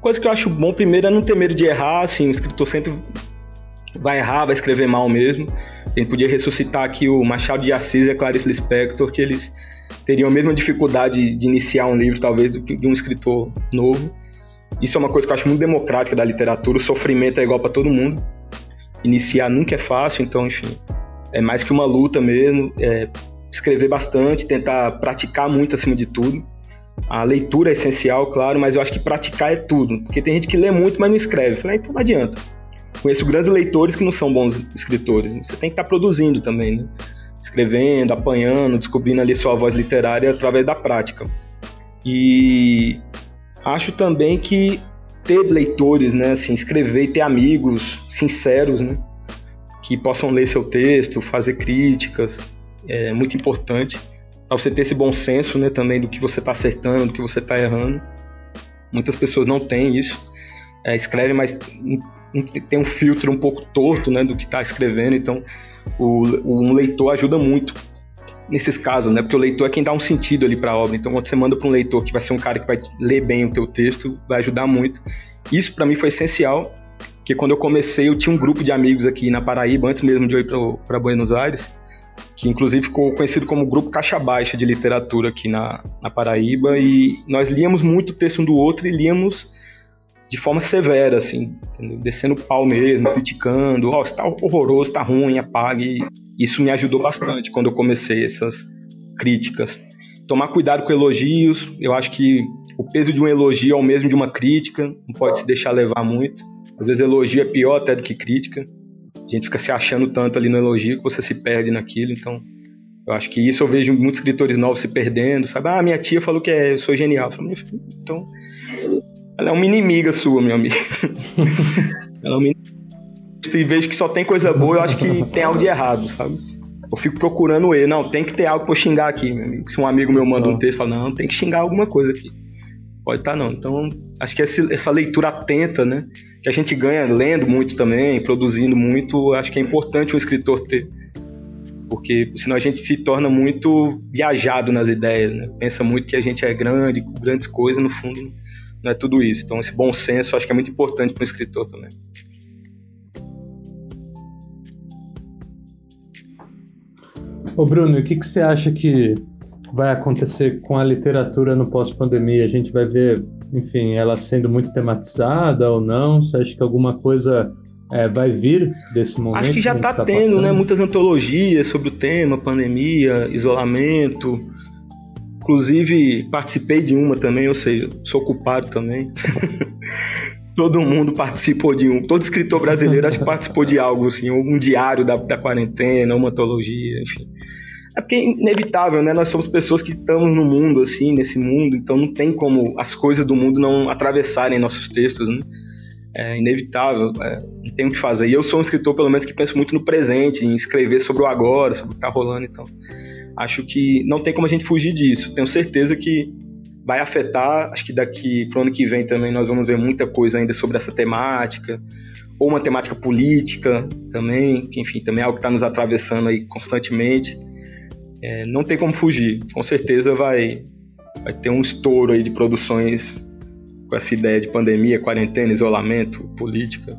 coisa que eu acho bom primeiro é não ter medo de errar, assim, o escritor sempre vai errar, vai escrever mal mesmo. A gente podia ressuscitar aqui o Machado de Assis e a Clarice Lispector, que eles teriam a mesma dificuldade de iniciar um livro, talvez, do que de um escritor novo. Isso é uma coisa que eu acho muito democrática da literatura, o sofrimento é igual para todo mundo. Iniciar nunca é fácil, então, enfim, é mais que uma luta mesmo. É escrever bastante, tentar praticar muito acima de tudo. A leitura é essencial, claro, mas eu acho que praticar é tudo. Porque tem gente que lê muito, mas não escreve. Eu falei, ah, então não adianta. Conheço grandes leitores que não são bons escritores. Você tem que estar tá produzindo também, né? Escrevendo, apanhando, descobrindo ali sua voz literária através da prática. E acho também que ter leitores, né, assim, escrever e ter amigos sinceros, né, que possam ler seu texto, fazer críticas, é muito importante para você ter esse bom senso, né, também do que você está acertando, do que você está errando. Muitas pessoas não têm isso, é, escrevem, mas tem um filtro um pouco torto, né, do que está escrevendo. Então, o, um leitor ajuda muito nesses casos, né, porque o leitor é quem dá um sentido ali para a obra. Então, quando você manda para um leitor que vai ser um cara que vai ler bem o teu texto, vai ajudar muito. Isso para mim foi essencial, porque quando eu comecei, eu tinha um grupo de amigos aqui na Paraíba, antes mesmo de eu ir para Buenos Aires que inclusive ficou conhecido como Grupo Caixa Baixa de Literatura aqui na, na Paraíba, e nós líamos muito o texto um do outro e líamos de forma severa, assim, entendeu? descendo pau mesmo, criticando, ó, oh, está horroroso, está ruim, apague. Isso me ajudou bastante quando eu comecei essas críticas. Tomar cuidado com elogios, eu acho que o peso de um elogio é o mesmo de uma crítica, não pode se deixar levar muito. Às vezes elogio é pior até do que crítica. A gente fica se achando tanto ali no elogio que você se perde naquilo. Então, eu acho que isso eu vejo muitos escritores novos se perdendo, sabe? Ah, minha tia falou que é, eu sou genial. Eu falo, então, ela é uma inimiga sua, meu amigo. <laughs> ela é uma inimiga. E vejo que só tem coisa boa, eu acho que tem algo de errado, sabe? Eu fico procurando ele. Não, tem que ter algo pra eu xingar aqui, meu amigo. Se um amigo meu manda um texto, fala, não, tem que xingar alguma coisa aqui. Pode estar, tá, não. Então, acho que essa leitura atenta, né? Que a gente ganha lendo muito também, produzindo muito, acho que é importante um escritor ter. Porque senão a gente se torna muito viajado nas ideias, né? Pensa muito que a gente é grande, com grandes coisas, no fundo não é tudo isso. Então, esse bom senso acho que é muito importante para um escritor também. Ô Bruno, o que, que você acha que vai acontecer com a literatura no pós-pandemia? A gente vai ver, enfim, ela sendo muito tematizada ou não? Você acha que alguma coisa é, vai vir desse momento? Acho que já está tá tendo, né, passando? né? Muitas antologias sobre o tema, pandemia, isolamento. Inclusive, participei de uma também, ou seja, sou culpado também. <laughs> todo mundo participou de um. Todo escritor brasileiro acho que participou de algo, assim, um diário da, da quarentena, uma antologia, enfim. É porque é inevitável, né? Nós somos pessoas que estamos no mundo, assim, nesse mundo, então não tem como as coisas do mundo não atravessarem nossos textos, né? é inevitável, é, não tem o que fazer. E eu sou um escritor, pelo menos, que penso muito no presente, em escrever sobre o agora, sobre o que está rolando, então acho que não tem como a gente fugir disso. Tenho certeza que vai afetar, acho que daqui para o ano que vem também nós vamos ver muita coisa ainda sobre essa temática, ou uma temática política também, que enfim, também é algo que está nos atravessando aí constantemente. É, não tem como fugir, com certeza vai, vai ter um estouro aí de produções com essa ideia de pandemia, quarentena, isolamento, política.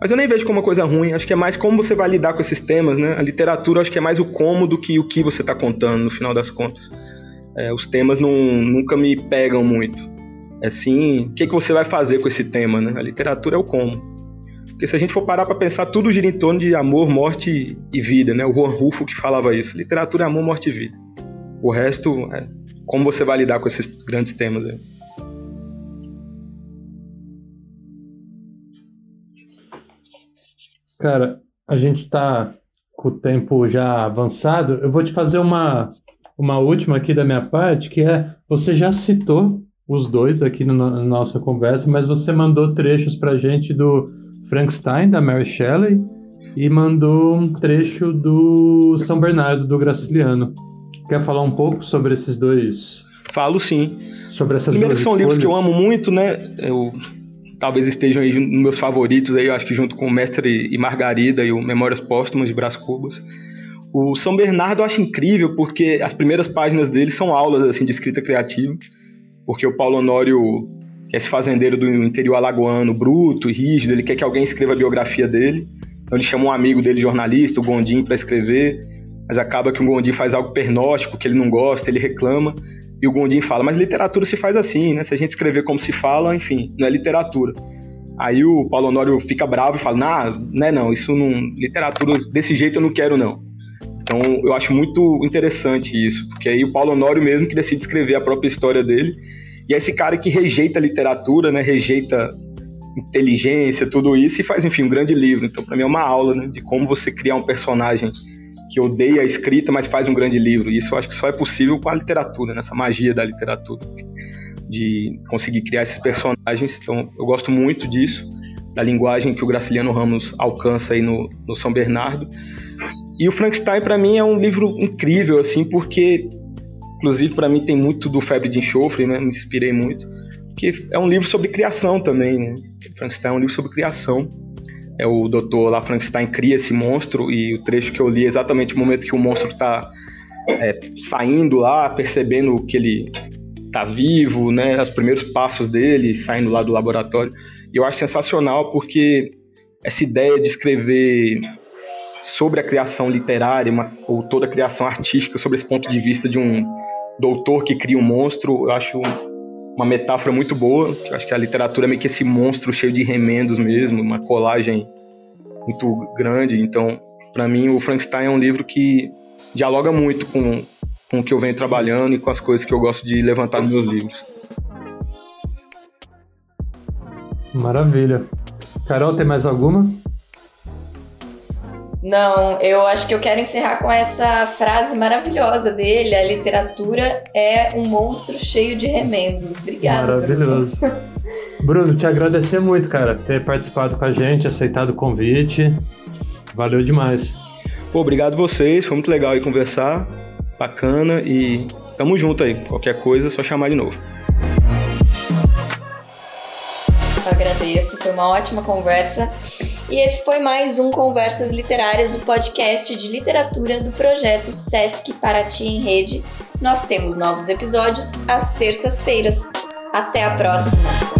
Mas eu nem vejo como uma coisa ruim, acho que é mais como você vai lidar com esses temas, né? A literatura acho que é mais o como do que o que você está contando, no final das contas. É, os temas não, nunca me pegam muito. É sim, o que, que você vai fazer com esse tema, né? A literatura é o como. Porque se a gente for parar para pensar, tudo gira em torno de amor, morte e vida, né? O Juan Rufo que falava isso. Literatura é amor, morte e vida. O resto é como você vai lidar com esses grandes temas aí. Cara, a gente está com o tempo já avançado. Eu vou te fazer uma, uma última aqui da minha parte, que é: você já citou os dois aqui no, na nossa conversa, mas você mandou trechos pra gente do Frankenstein, da Mary Shelley, e mandou um trecho do São Bernardo, do Graciliano. Quer falar um pouco sobre esses dois? Falo sim. Sobre essas Primeiro que são livros que eu amo muito, né? Eu talvez estejam aí nos meus favoritos aí, eu acho que junto com o Mestre e Margarida e o Memórias Póstumas de Brás Cubas. O São Bernardo eu acho incrível porque as primeiras páginas dele são aulas assim de escrita criativa, porque o Paulo Honório, é esse fazendeiro do interior alagoano, bruto rígido, ele quer que alguém escreva a biografia dele. Então ele chama um amigo dele, jornalista, o Gondim, para escrever, mas acaba que o Gondim faz algo pernóstico que ele não gosta, ele reclama. E o Gondim fala, mas literatura se faz assim, né? Se a gente escrever como se fala, enfim, não é literatura. Aí o Paulo Honório fica bravo e fala, não, não é não, isso não, literatura desse jeito eu não quero não. Então eu acho muito interessante isso, porque aí o Paulo Honório mesmo que decide escrever a própria história dele, e é esse cara que rejeita a literatura, né? Rejeita inteligência, tudo isso, e faz, enfim, um grande livro. Então, para mim é uma aula, né? De como você criar um personagem que odeia a escrita, mas faz um grande livro. E isso eu acho que só é possível com a literatura, nessa magia da literatura, de conseguir criar esses personagens. Então, eu gosto muito disso, da linguagem que o Graciliano Ramos alcança aí no, no São Bernardo. E o Frankenstein, para mim, é um livro incrível, assim, porque, inclusive, para mim tem muito do Febre de Enxofre, né? Me inspirei muito. Porque é um livro sobre criação também, né? Frankenstein é um livro sobre criação é o doutor lá Frankenstein cria esse monstro e o trecho que eu li é exatamente o momento que o monstro está é, saindo lá, percebendo que ele está vivo, né, os primeiros passos dele, saindo lá do laboratório. E eu acho sensacional porque essa ideia de escrever sobre a criação literária uma, ou toda a criação artística sob esse ponto de vista de um doutor que cria um monstro, eu acho uma metáfora muito boa. Eu acho que a literatura é meio que esse monstro cheio de remendos mesmo, uma colagem muito grande. Então, para mim, o Frankenstein é um livro que dialoga muito com, com o que eu venho trabalhando e com as coisas que eu gosto de levantar nos meus livros. Maravilha. Carol, tem mais alguma? Não, eu acho que eu quero encerrar com essa frase maravilhosa dele: a literatura é um monstro cheio de remendos. Obrigada. Maravilhoso. <laughs> Bruno, te agradecer muito, cara, ter participado com a gente, aceitado o convite. Valeu demais. Pô, obrigado vocês, foi muito legal aí conversar, bacana e tamo junto aí. Qualquer coisa é só chamar de novo. Eu agradeço, foi uma ótima conversa. E esse foi mais um Conversas Literárias, o podcast de literatura do projeto Sesc Paraty em Rede. Nós temos novos episódios às terças-feiras. Até a próxima!